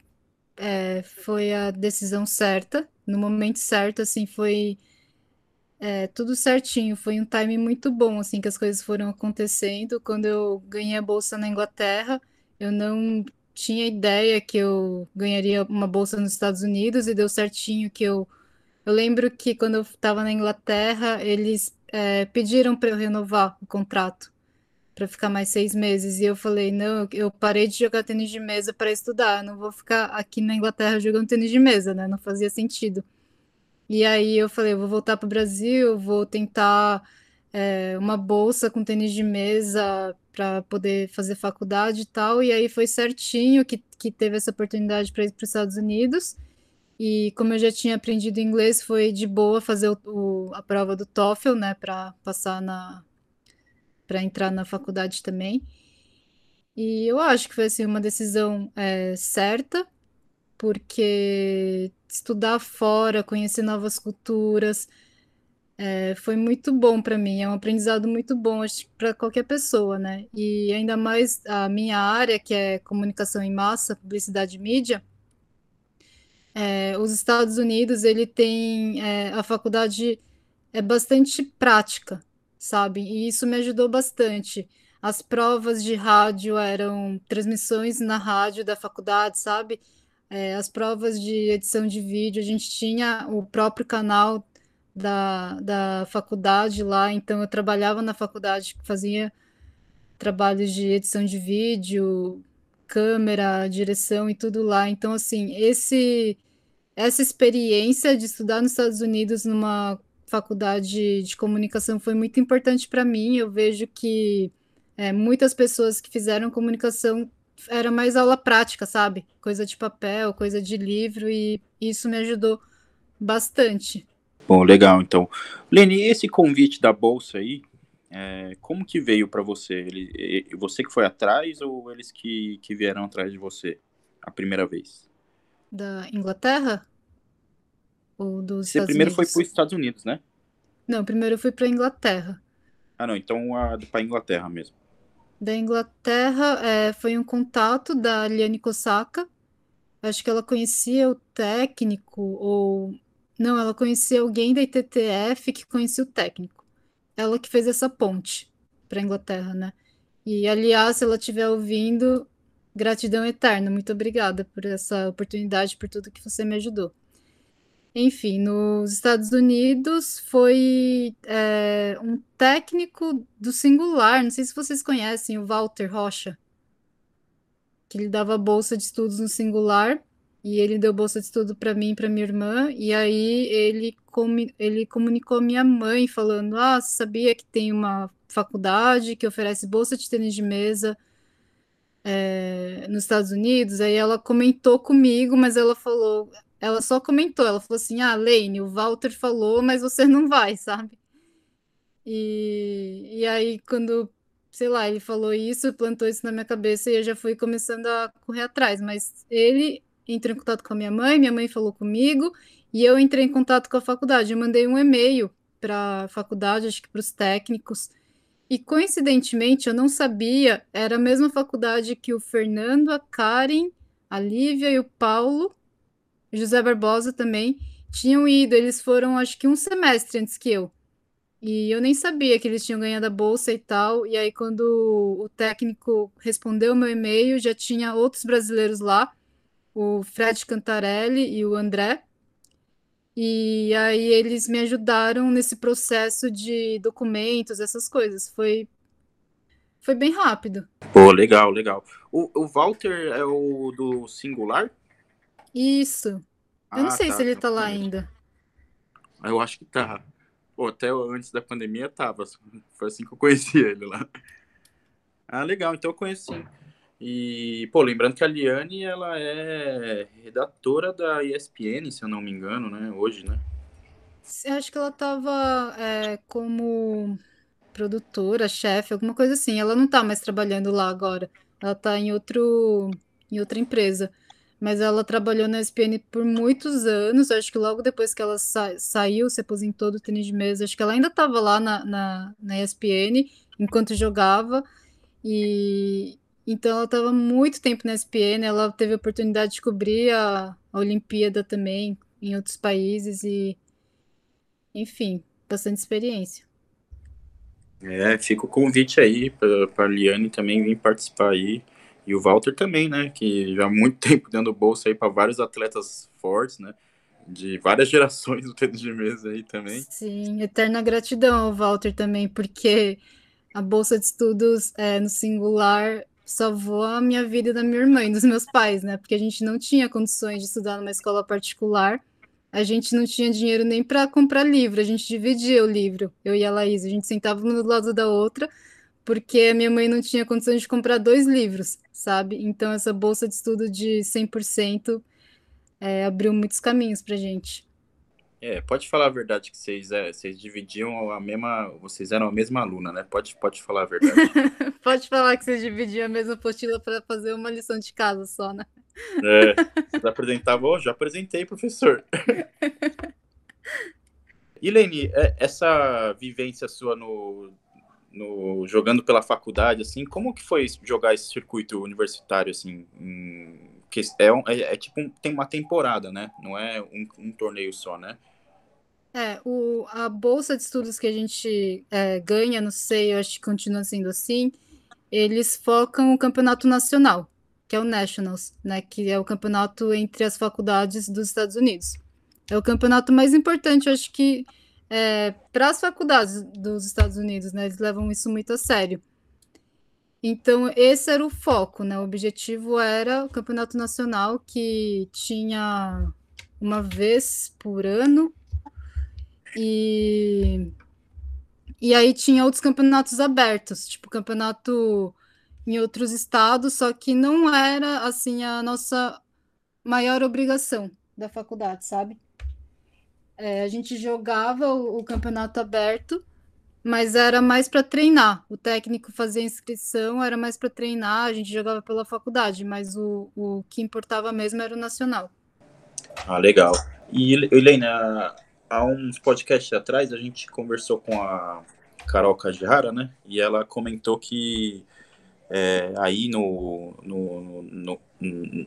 é, foi a decisão certa, no momento certo, assim, foi é, tudo certinho. Foi um time muito bom, assim, que as coisas foram acontecendo. Quando eu ganhei a bolsa na Inglaterra, eu não tinha ideia que eu ganharia uma bolsa nos Estados Unidos e deu certinho que eu eu lembro que quando eu estava na Inglaterra, eles é, pediram para eu renovar o contrato para ficar mais seis meses. E eu falei: não, eu parei de jogar tênis de mesa para estudar, não vou ficar aqui na Inglaterra jogando tênis de mesa, né? Não fazia sentido. E aí eu falei: eu vou voltar para o Brasil, vou tentar é, uma bolsa com tênis de mesa para poder fazer faculdade e tal. E aí foi certinho que, que teve essa oportunidade para ir para os Estados Unidos. E como eu já tinha aprendido inglês, foi de boa fazer o, o, a prova do TOEFL, né, para passar na para entrar na faculdade também. E eu acho que foi assim, uma decisão é, certa, porque estudar fora, conhecer novas culturas, é, foi muito bom para mim. É um aprendizado muito bom para qualquer pessoa, né? E ainda mais a minha área, que é comunicação em massa, publicidade e mídia. É, os Estados Unidos, ele tem é, a faculdade é bastante prática, sabe? E isso me ajudou bastante. As provas de rádio eram transmissões na rádio da faculdade, sabe? É, as provas de edição de vídeo, a gente tinha o próprio canal da, da faculdade lá, então eu trabalhava na faculdade, fazia trabalhos de edição de vídeo, câmera, direção e tudo lá. Então, assim, esse essa experiência de estudar nos Estados Unidos numa faculdade de comunicação foi muito importante para mim. Eu vejo que é, muitas pessoas que fizeram comunicação era mais aula prática, sabe? Coisa de papel, coisa de livro, e isso me ajudou bastante. Bom, legal. Então, Lene, esse convite da bolsa aí, é, como que veio para você? Ele, você que foi atrás ou eles que, que vieram atrás de você a primeira vez? Da Inglaterra? Ou dos você Estados primeiro Unidos? foi para os Estados Unidos, né? Não, primeiro eu fui para Inglaterra. Ah, não. Então para Inglaterra mesmo. Da Inglaterra é, foi um contato da Liane Kosaka. Acho que ela conhecia o técnico, ou. Não, ela conhecia alguém da ITTF que conhecia o técnico. Ela que fez essa ponte para Inglaterra, né? E, aliás, se ela estiver ouvindo, gratidão eterna. Muito obrigada por essa oportunidade, por tudo que você me ajudou. Enfim, nos Estados Unidos foi é, um técnico do singular, não sei se vocês conhecem, o Walter Rocha, que ele dava bolsa de estudos no singular, e ele deu bolsa de estudo para mim e para minha irmã, e aí ele, ele comunicou a minha mãe, falando: Ah, você sabia que tem uma faculdade que oferece bolsa de tênis de mesa é, nos Estados Unidos? Aí ela comentou comigo, mas ela falou: ela só comentou, ela falou assim: Ah, Lane, o Walter falou, mas você não vai, sabe? E, e aí, quando, sei lá, ele falou isso, plantou isso na minha cabeça e eu já fui começando a correr atrás. Mas ele entrou em contato com a minha mãe, minha mãe falou comigo, e eu entrei em contato com a faculdade. Eu mandei um e-mail para a faculdade, acho que para os técnicos. E coincidentemente, eu não sabia, era a mesma faculdade que o Fernando, a Karen, a Lívia e o Paulo José Barbosa também tinham ido. Eles foram, acho que um semestre antes que eu. E eu nem sabia que eles tinham ganhado a bolsa e tal. E aí, quando o técnico respondeu o meu e-mail, já tinha outros brasileiros lá, o Fred Cantarelli e o André. E aí eles me ajudaram nesse processo de documentos, essas coisas. Foi, foi bem rápido. Pô, legal, legal. O, o Walter é o do singular? Isso. Eu não Ah, sei tá, se ele tá, tá lá conheço. ainda. Eu acho que tá. Pô, até antes da pandemia tava. Foi assim que eu conheci ele lá. Ah, legal, então eu conheço sim. E, pô, lembrando que a Liane, ela é redatora da ESPN, se eu não me engano, né? Hoje, né? Eu acho que ela tava é, como produtora, chefe, alguma coisa assim. Ela não tá mais trabalhando lá agora. Ela tá em outro, em outra empresa. Mas ela trabalhou na ESPN por muitos anos. Acho que logo depois que ela sa- saiu, se aposentou do tênis de mesa, acho que ela ainda estava lá na, na, na ESPN enquanto jogava. E então ela estava muito tempo na ESPN. Ela teve a oportunidade de cobrir a, a Olimpíada também em outros países e, enfim, bastante experiência. É, fica o convite aí pra, pra Liane também vir participar aí. E o Walter também, né? Que já há muito tempo dando bolsa aí para vários atletas fortes, né? De várias gerações do tênis de mesa aí também. Sim, eterna gratidão ao Walter também, porque a bolsa de estudos é, no singular salvou a minha vida e da minha irmã e dos meus pais, né? Porque a gente não tinha condições de estudar numa escola particular, a gente não tinha dinheiro nem para comprar livro, a gente dividia o livro, eu e a Laís, a gente sentava uma do lado da outra, porque a minha mãe não tinha condições de comprar dois livros, sabe? Então essa bolsa de estudo de 100% é, abriu muitos caminhos pra gente. É, pode falar a verdade que vocês, é, vocês dividiam a mesma. Vocês eram a mesma aluna, né? Pode, pode falar a verdade. Pode falar que vocês dividiam a mesma apostila para fazer uma lição de casa só, né? É, vocês apresentavam, "Ô, já apresentei, professor. E Lene, é- essa vivência sua no, no jogando pela faculdade, assim, como que foi jogar esse circuito universitário, assim? em- que é, é- é tipo um- tem uma temporada, né? Não é um, um torneio só, né? É, o, a bolsa de estudos que a gente é, ganha, não sei, eu acho que continua sendo assim, eles focam o campeonato nacional, que é o Nationals, né, que é o campeonato entre as faculdades dos Estados Unidos. É o campeonato mais importante, eu acho que para as faculdades dos Estados Unidos, né, eles levam isso muito a sério. Então, esse era o foco, né? O objetivo era o campeonato nacional, que tinha uma vez por ano, e, e aí tinha outros campeonatos abertos, tipo campeonato em outros estados, só que não era assim a nossa maior obrigação da faculdade, sabe? É, a gente jogava o, o campeonato aberto, mas era mais para treinar. O técnico fazia inscrição, era mais para treinar, a gente jogava pela faculdade, mas o, o que importava mesmo era o nacional. Ah, legal. E, Helena, há uns podcasts atrás a gente conversou com a Carol Kajihara, né? E ela comentou que é, aí no, no, no,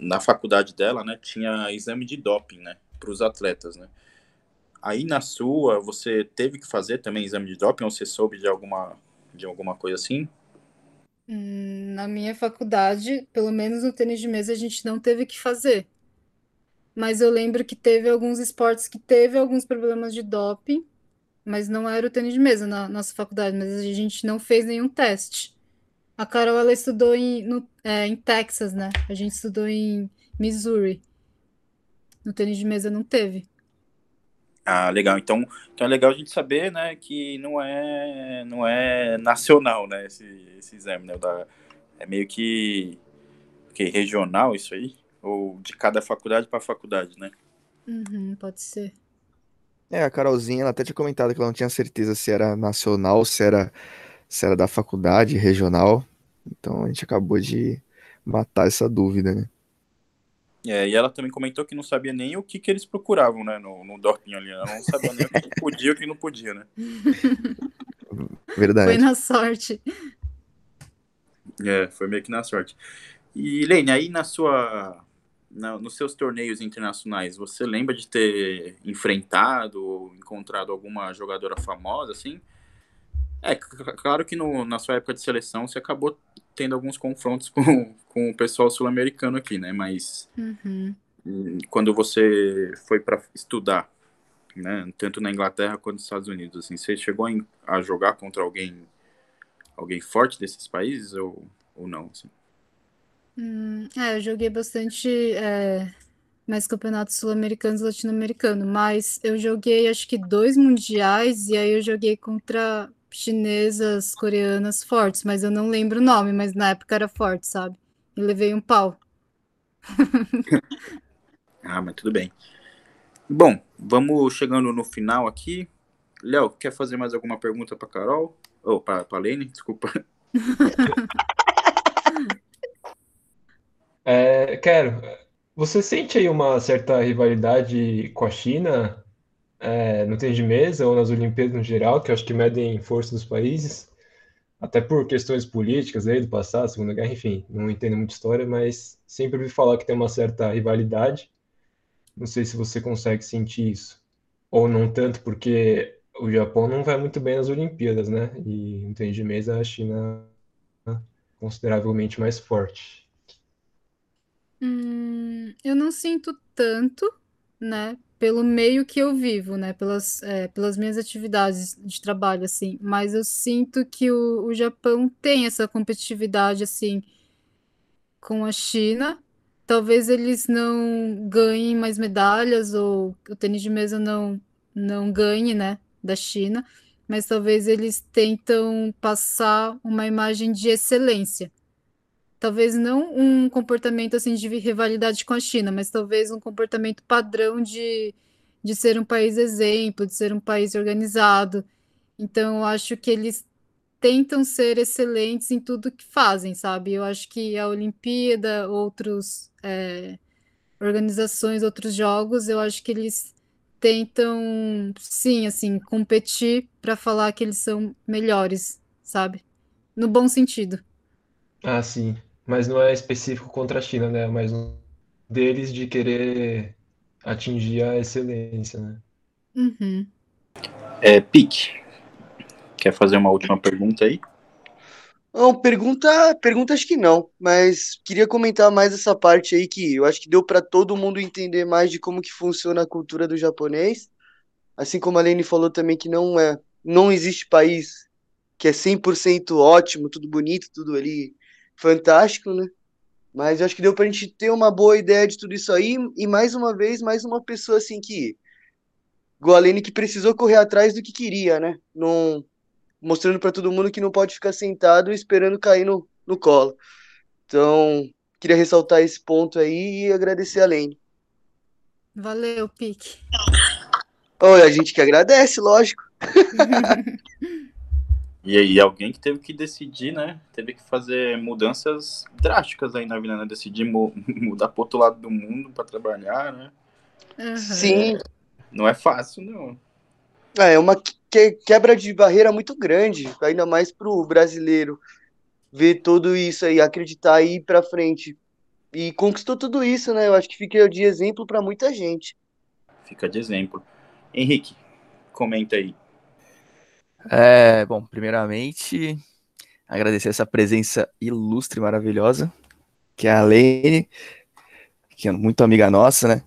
na faculdade dela, né, tinha exame de doping, né, para os atletas, né? Aí na sua, você teve que fazer também exame de doping ou você soube de alguma, de alguma coisa assim? Hum, Na minha faculdade, pelo menos no tênis de mesa, a gente não teve que fazer. Mas eu lembro que teve alguns esportes que teve alguns problemas de doping, mas não era o tênis de mesa na nossa faculdade, mas a gente não fez nenhum teste. A Carol, ela estudou em, no- é, em Texas, né? A gente estudou em Missouri. No tênis de mesa não teve. Ah, legal. Então, então é legal a gente saber, né, que não é, não é nacional, né, esse, esse exame, né, da, é meio que, que regional isso aí, ou de cada faculdade para faculdade, né? Uhum, pode ser. É, a Carolzinha, ela até tinha comentado que ela não tinha certeza se era nacional, se era, se era da faculdade, regional. Então a gente acabou de matar essa dúvida, né? É, e ela também comentou que não sabia nem o que, que eles procuravam, né, no, no doping ali, ela não sabia nem o que podia e o que não podia, né? Foi Verdade. na sorte. É, foi meio que na sorte. E, Lene, aí na sua, na- nos seus torneios internacionais, você lembra de ter enfrentado ou encontrado alguma jogadora famosa, assim? É, claro que no- na sua época de seleção você acabou tendo alguns confrontos com, com o pessoal sul-americano aqui, né? Mas Uhum. hum, quando você foi para estudar, né? Tanto na Inglaterra quanto nos Estados Unidos, assim, você chegou a, jogar contra alguém, alguém forte desses países ou, ou não? assim? Hum, é, eu joguei bastante é, mais campeonatos sul-americanos e latino-americanos, mas eu joguei acho que dois mundiais e aí eu joguei contra chinesas, coreanas fortes, mas eu não lembro o nome, mas na época era forte, sabe? E levei um pau. Ah, mas tudo bem. Bom, vamos chegando no final aqui. Léo, quer fazer mais alguma pergunta para Carol? Ou para a Lene, desculpa. É, quero. Você sente aí uma certa rivalidade com a China, é, no tênis de mesa ou nas Olimpíadas no geral, que acho que medem força dos países, até por questões políticas aí do passado, Segunda Guerra, enfim, não entendo muito história, mas sempre ouvi falar que tem uma certa rivalidade. Não sei se você consegue sentir isso, ou não tanto, porque o Japão não vai muito bem nas Olimpíadas, né? E no tênis de mesa a China é consideravelmente mais forte. Hum, eu não sinto tanto, né, pelo meio que eu vivo, né, pelas, é, pelas minhas atividades de trabalho, assim, mas eu sinto que o, o Japão tem essa competitividade, assim, com a China. Talvez eles não ganhem mais medalhas, ou o tênis de mesa não, não ganhe, né, da China, mas talvez eles tentam passar uma imagem de excelência. Talvez não um comportamento assim de rivalidade com a China, mas talvez um comportamento padrão de, de ser um país exemplo, de ser um país organizado. Então, eu acho que eles tentam ser excelentes em tudo que fazem, sabe? Eu acho que a Olimpíada, outros é, organizações, outros jogos, eu acho que eles tentam, sim, assim, competir para falar que eles são melhores, sabe? No bom sentido. Ah, sim. Mas não é específico contra a China, né? Mas um deles de querer atingir a excelência, né? Uhum. É, Pique, quer fazer uma última pergunta aí? Não, pergunta, pergunta acho que não, mas queria comentar mais essa parte aí que eu acho que deu para todo mundo entender mais de como que funciona a cultura do japonês. Assim como a Lene falou também que não é, não existe país que é 100% ótimo, tudo bonito, tudo ali fantástico, né? Mas eu acho que deu pra gente ter uma boa ideia de tudo isso aí e mais uma vez, mais uma pessoa assim que igual a Lene que precisou correr atrás do que queria, né? Não mostrando para todo mundo que não pode ficar sentado esperando cair no, no colo. Então, queria ressaltar esse ponto aí e agradecer a Lene. Valeu, Pique. Olha, a gente que agradece, lógico. E aí, alguém que teve que decidir, né? Teve que fazer mudanças drásticas aí na vida, né? Decidir mu mudar pro outro lado do mundo para trabalhar, né? Uhum. Sim. Não é fácil, não. É uma que quebra de barreira muito grande, ainda mais pro brasileiro ver tudo isso aí, acreditar e ir para frente. E conquistou tudo isso, né? Eu acho que fica de exemplo para muita gente. Fica de exemplo. Henrique, comenta aí. É, bom, primeiramente, agradecer essa presença ilustre, maravilhosa, que é a Lene, que é muito amiga nossa, né?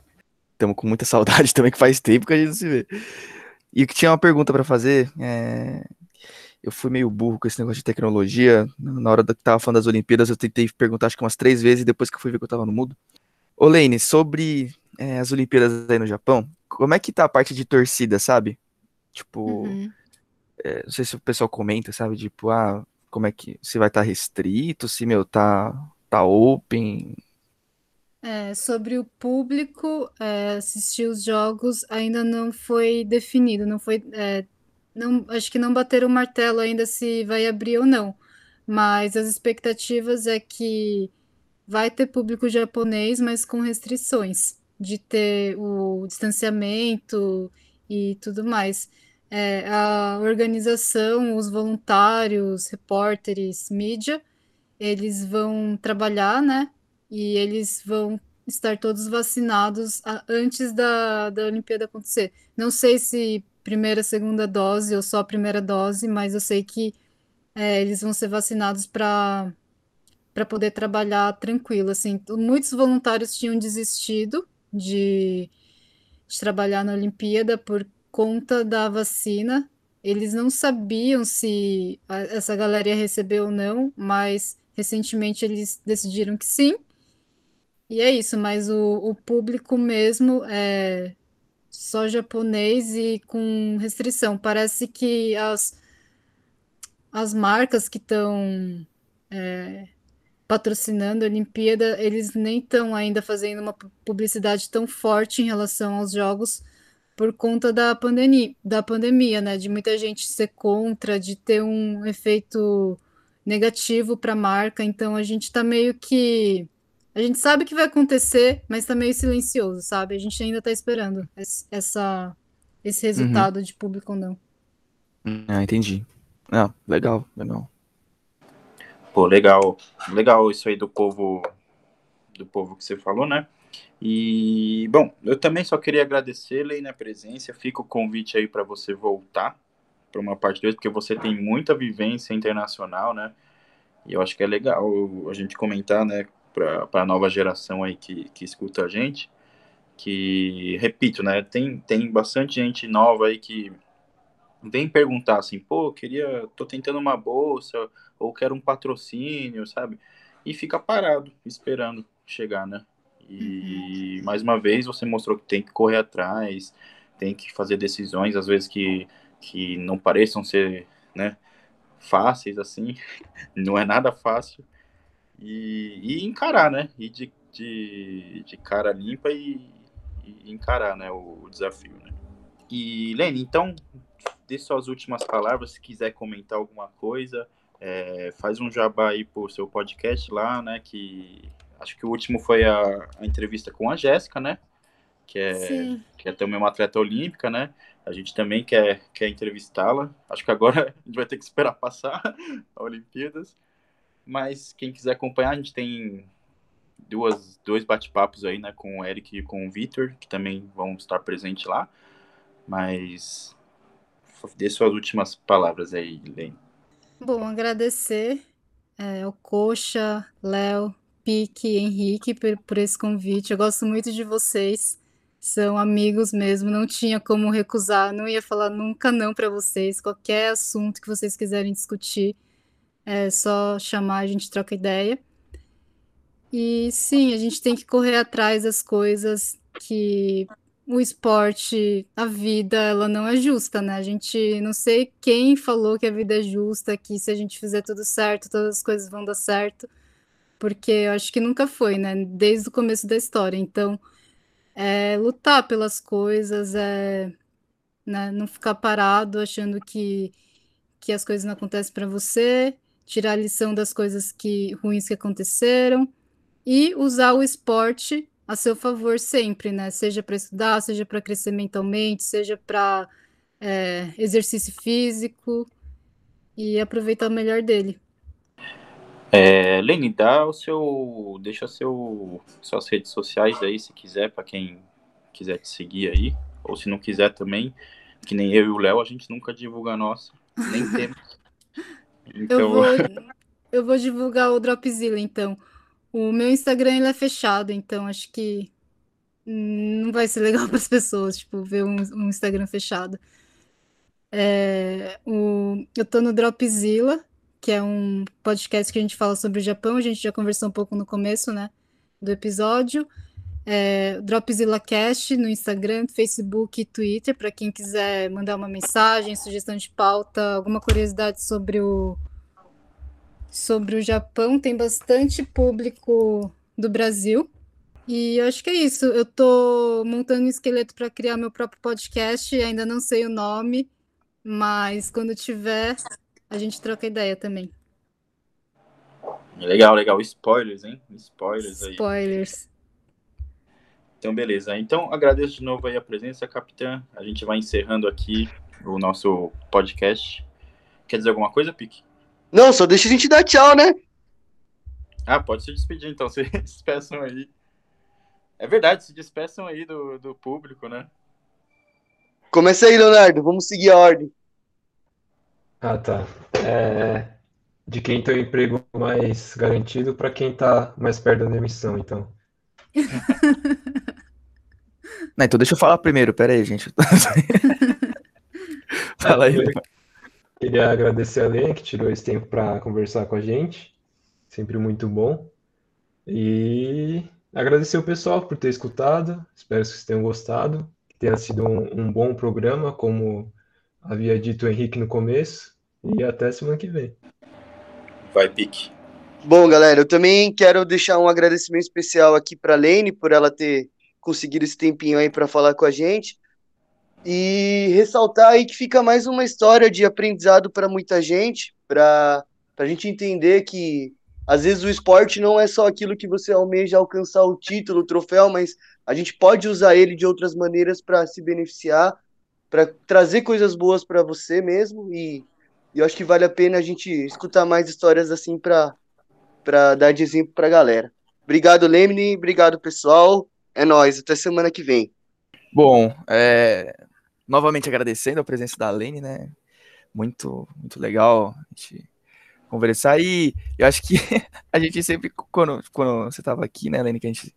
Estamos com muita saudade também, que faz tempo que a gente não se vê. E que tinha uma pergunta para fazer. É... Eu fui meio burro com esse negócio de tecnologia. Na hora que tava falando das Olimpíadas, eu tentei perguntar acho que umas três vezes, e depois que eu fui ver que eu tava no mudo. Ô, sobre é, as Olimpíadas aí no Japão, como é que tá a parte de torcida, sabe? Tipo, Uhum. É, não sei se o pessoal comenta, sabe? Tipo, ah, como é que se vai estar restrito, se meu tá tá open. É, sobre o público é, assistir os jogos ainda não foi definido, não foi, é, não, acho que não bateram o martelo ainda se vai abrir ou não, mas as expectativas é que vai ter público japonês, mas com restrições de ter o distanciamento e tudo mais. É, a organização, os voluntários, repórteres, mídia, eles vão trabalhar, né? E eles vão estar todos vacinados a- antes da, da Olimpíada acontecer. Não sei se primeira, segunda dose ou só a primeira dose, mas eu sei que é, eles vão ser vacinados para para poder trabalhar tranquilo. Assim, muitos voluntários tinham desistido de, de trabalhar na Olimpíada por conta da vacina. Eles não sabiam se a- essa galera ia receber ou não, mas recentemente eles decidiram que sim. E é isso, mas o, o público mesmo é só japonês e com restrição. Parece que as, as marcas que estão patrocinando a Olimpíada, eles nem estão ainda fazendo uma pu- publicidade tão forte em relação aos jogos por conta da pandemia, da pandemia, né? De muita gente ser contra, de ter um efeito negativo para a marca. Então a gente tá meio que. A gente sabe que vai acontecer, mas tá meio silencioso, sabe? A gente ainda tá esperando esse, essa, esse resultado de público ou não. Ah, entendi. Ah, legal, legal. Pô, legal. Legal isso aí do povo do povo que você falou, né? E, bom, eu também só queria agradecer, Lei, na presença. Fica o convite aí para você voltar para uma parte 2, porque você tem muita vivência internacional, né? E eu acho que é legal a gente comentar, né, para a nova geração aí que, que escuta a gente, que, repito, né, tem, tem bastante gente nova aí que vem perguntar assim, pô, queria, tô tentando uma bolsa, ou quero um patrocínio, sabe? E fica parado, esperando chegar, né? E mais uma vez você mostrou que tem que correr atrás, tem que fazer decisões, às vezes que, que não pareçam ser, né, fáceis assim, não é nada fácil. E, e encarar, né? E de, de, de cara limpa e, e encarar né, o, o desafio. Né? E, Lene, então, dê suas últimas palavras, se quiser comentar alguma coisa, é, faz um jabá aí pro seu podcast lá, né? Que acho que o último foi a, a entrevista com a Jéssica, né? Que é, que é também uma atleta olímpica, né? A gente também quer, quer entrevistá-la. Acho que agora a gente vai ter que esperar passar a Olimpíadas. Mas quem quiser acompanhar, a gente tem duas, dois bate-papos aí, né? Com o Eric e com o Vitor, que também vão estar presentes lá. Mas dê suas últimas palavras aí, Lene. Bom, agradecer é, ao Coxa, Léo, Pique, Henrique por, por esse convite. Eu gosto muito de vocês. São amigos mesmo, não tinha como recusar, não ia falar nunca não para vocês. Qualquer assunto que vocês quiserem discutir, é só chamar, a gente troca ideia. E sim, a gente tem que correr atrás das coisas que o esporte, a vida, ela não é justa, né? A gente não sei quem falou que a vida é justa, que se a gente fizer tudo certo, todas as coisas vão dar certo, porque eu acho que nunca foi, né? Desde o começo da história. Então, é lutar pelas coisas, é né? não ficar parado achando que, que as coisas não acontecem para você, tirar a lição das coisas que ruins que aconteceram e usar o esporte a seu favor sempre, né? Seja para estudar, seja para crescer mentalmente, seja para é, exercício físico e aproveitar o melhor dele. É, Lene, dá o seu, deixa seu, suas redes sociais aí, se quiser, para quem quiser te seguir aí, ou se não quiser também, que nem eu e o Léo, a gente nunca divulga a nossa, nem temos. Então... Eu, vou, eu vou divulgar o Dropzilla, então. O meu Instagram ele é fechado, então acho que não vai ser legal para as pessoas, tipo, ver um, um Instagram fechado. É, o, eu tô no Dropzilla, que é um podcast que a gente fala sobre o Japão, a gente já conversou um pouco no começo, né, do episódio. É, Dropzilla Cast no Instagram, Facebook e Twitter, para quem quiser mandar uma mensagem, sugestão de pauta, alguma curiosidade sobre o, sobre o Japão, tem bastante público do Brasil. E eu acho que é isso. Eu estou montando um esqueleto para criar meu próprio podcast, ainda não sei o nome, mas quando tiver, a gente troca ideia também. Legal, legal. Spoilers, hein? Spoilers aí. Spoilers. Então, beleza. Então, agradeço de novo aí a presença, capitã. A gente vai encerrando aqui o nosso podcast. Quer dizer alguma coisa, Pique? Não, só deixa a gente dar tchau, né? Ah, pode se despedir então, se despeçam aí. É verdade, se despeçam aí do, do público, né? Começa aí, Leonardo, vamos seguir a ordem. Ah, tá. É... De quem tem o emprego mais garantido para quem tá mais perto da demissão, então. Não, então deixa eu falar primeiro, pera aí, gente. Fala aí. Queria agradecer a Lene, que tirou esse tempo para conversar com a gente. Sempre muito bom. E agradecer o pessoal por ter escutado. Espero que vocês tenham gostado. Que tenha sido um, um bom programa, como havia dito o Henrique no começo. E até semana que vem. Vai, Pique. Bom, galera, eu também quero deixar um agradecimento especial aqui para a Lene por ela ter conseguido esse tempinho aí para falar com a gente. E ressaltar aí que fica mais uma história de aprendizado para muita gente, para a gente entender que às vezes o esporte não é só aquilo que você almeja alcançar o título, o troféu, mas a gente pode usar ele de outras maneiras para se beneficiar, para trazer coisas boas para você mesmo. E, e, eu acho que vale a pena a gente escutar mais histórias assim para dar de exemplo para a galera. Obrigado, Lemni. Obrigado, pessoal. É nóis. Até semana que vem. Bom, é, novamente agradecendo a presença da Lene, né? Muito, muito legal a gente conversar. E eu acho que a gente sempre, quando, quando você estava aqui, né, Lene, que a gente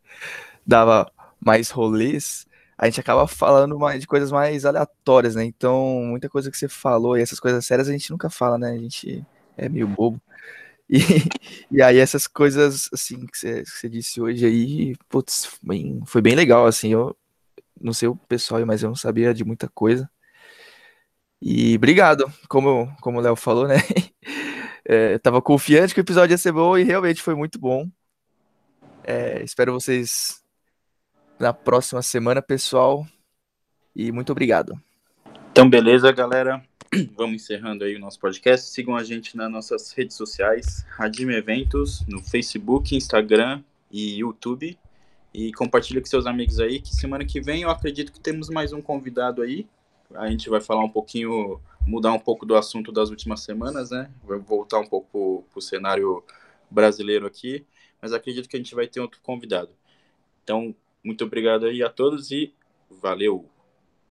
dava mais rolês, a gente acaba falando mais, de coisas mais aleatórias, né? Então, muita coisa que você falou e essas coisas sérias a gente nunca fala, né? A gente é meio bobo. E, e aí essas coisas, assim, que você, que você disse hoje aí, putz, foi bem legal, assim, eu não sei o pessoal, mas eu não sabia de muita coisa. E obrigado, como, como o Léo falou, né? É, tava confiante que o episódio ia ser bom e realmente foi muito bom. É, espero vocês na próxima semana, pessoal. E muito obrigado. Então, beleza, galera. Vamos encerrando aí o nosso podcast. Sigam a gente nas nossas redes sociais, Radim Eventos, no Facebook, Instagram e YouTube. E compartilha com seus amigos aí, que semana que vem eu acredito que temos mais um convidado aí. A gente vai falar um pouquinho, mudar um pouco do assunto das últimas semanas, né? Vai voltar um pouco para o cenário brasileiro aqui, mas acredito que a gente vai ter outro convidado. Então, muito obrigado aí a todos e valeu!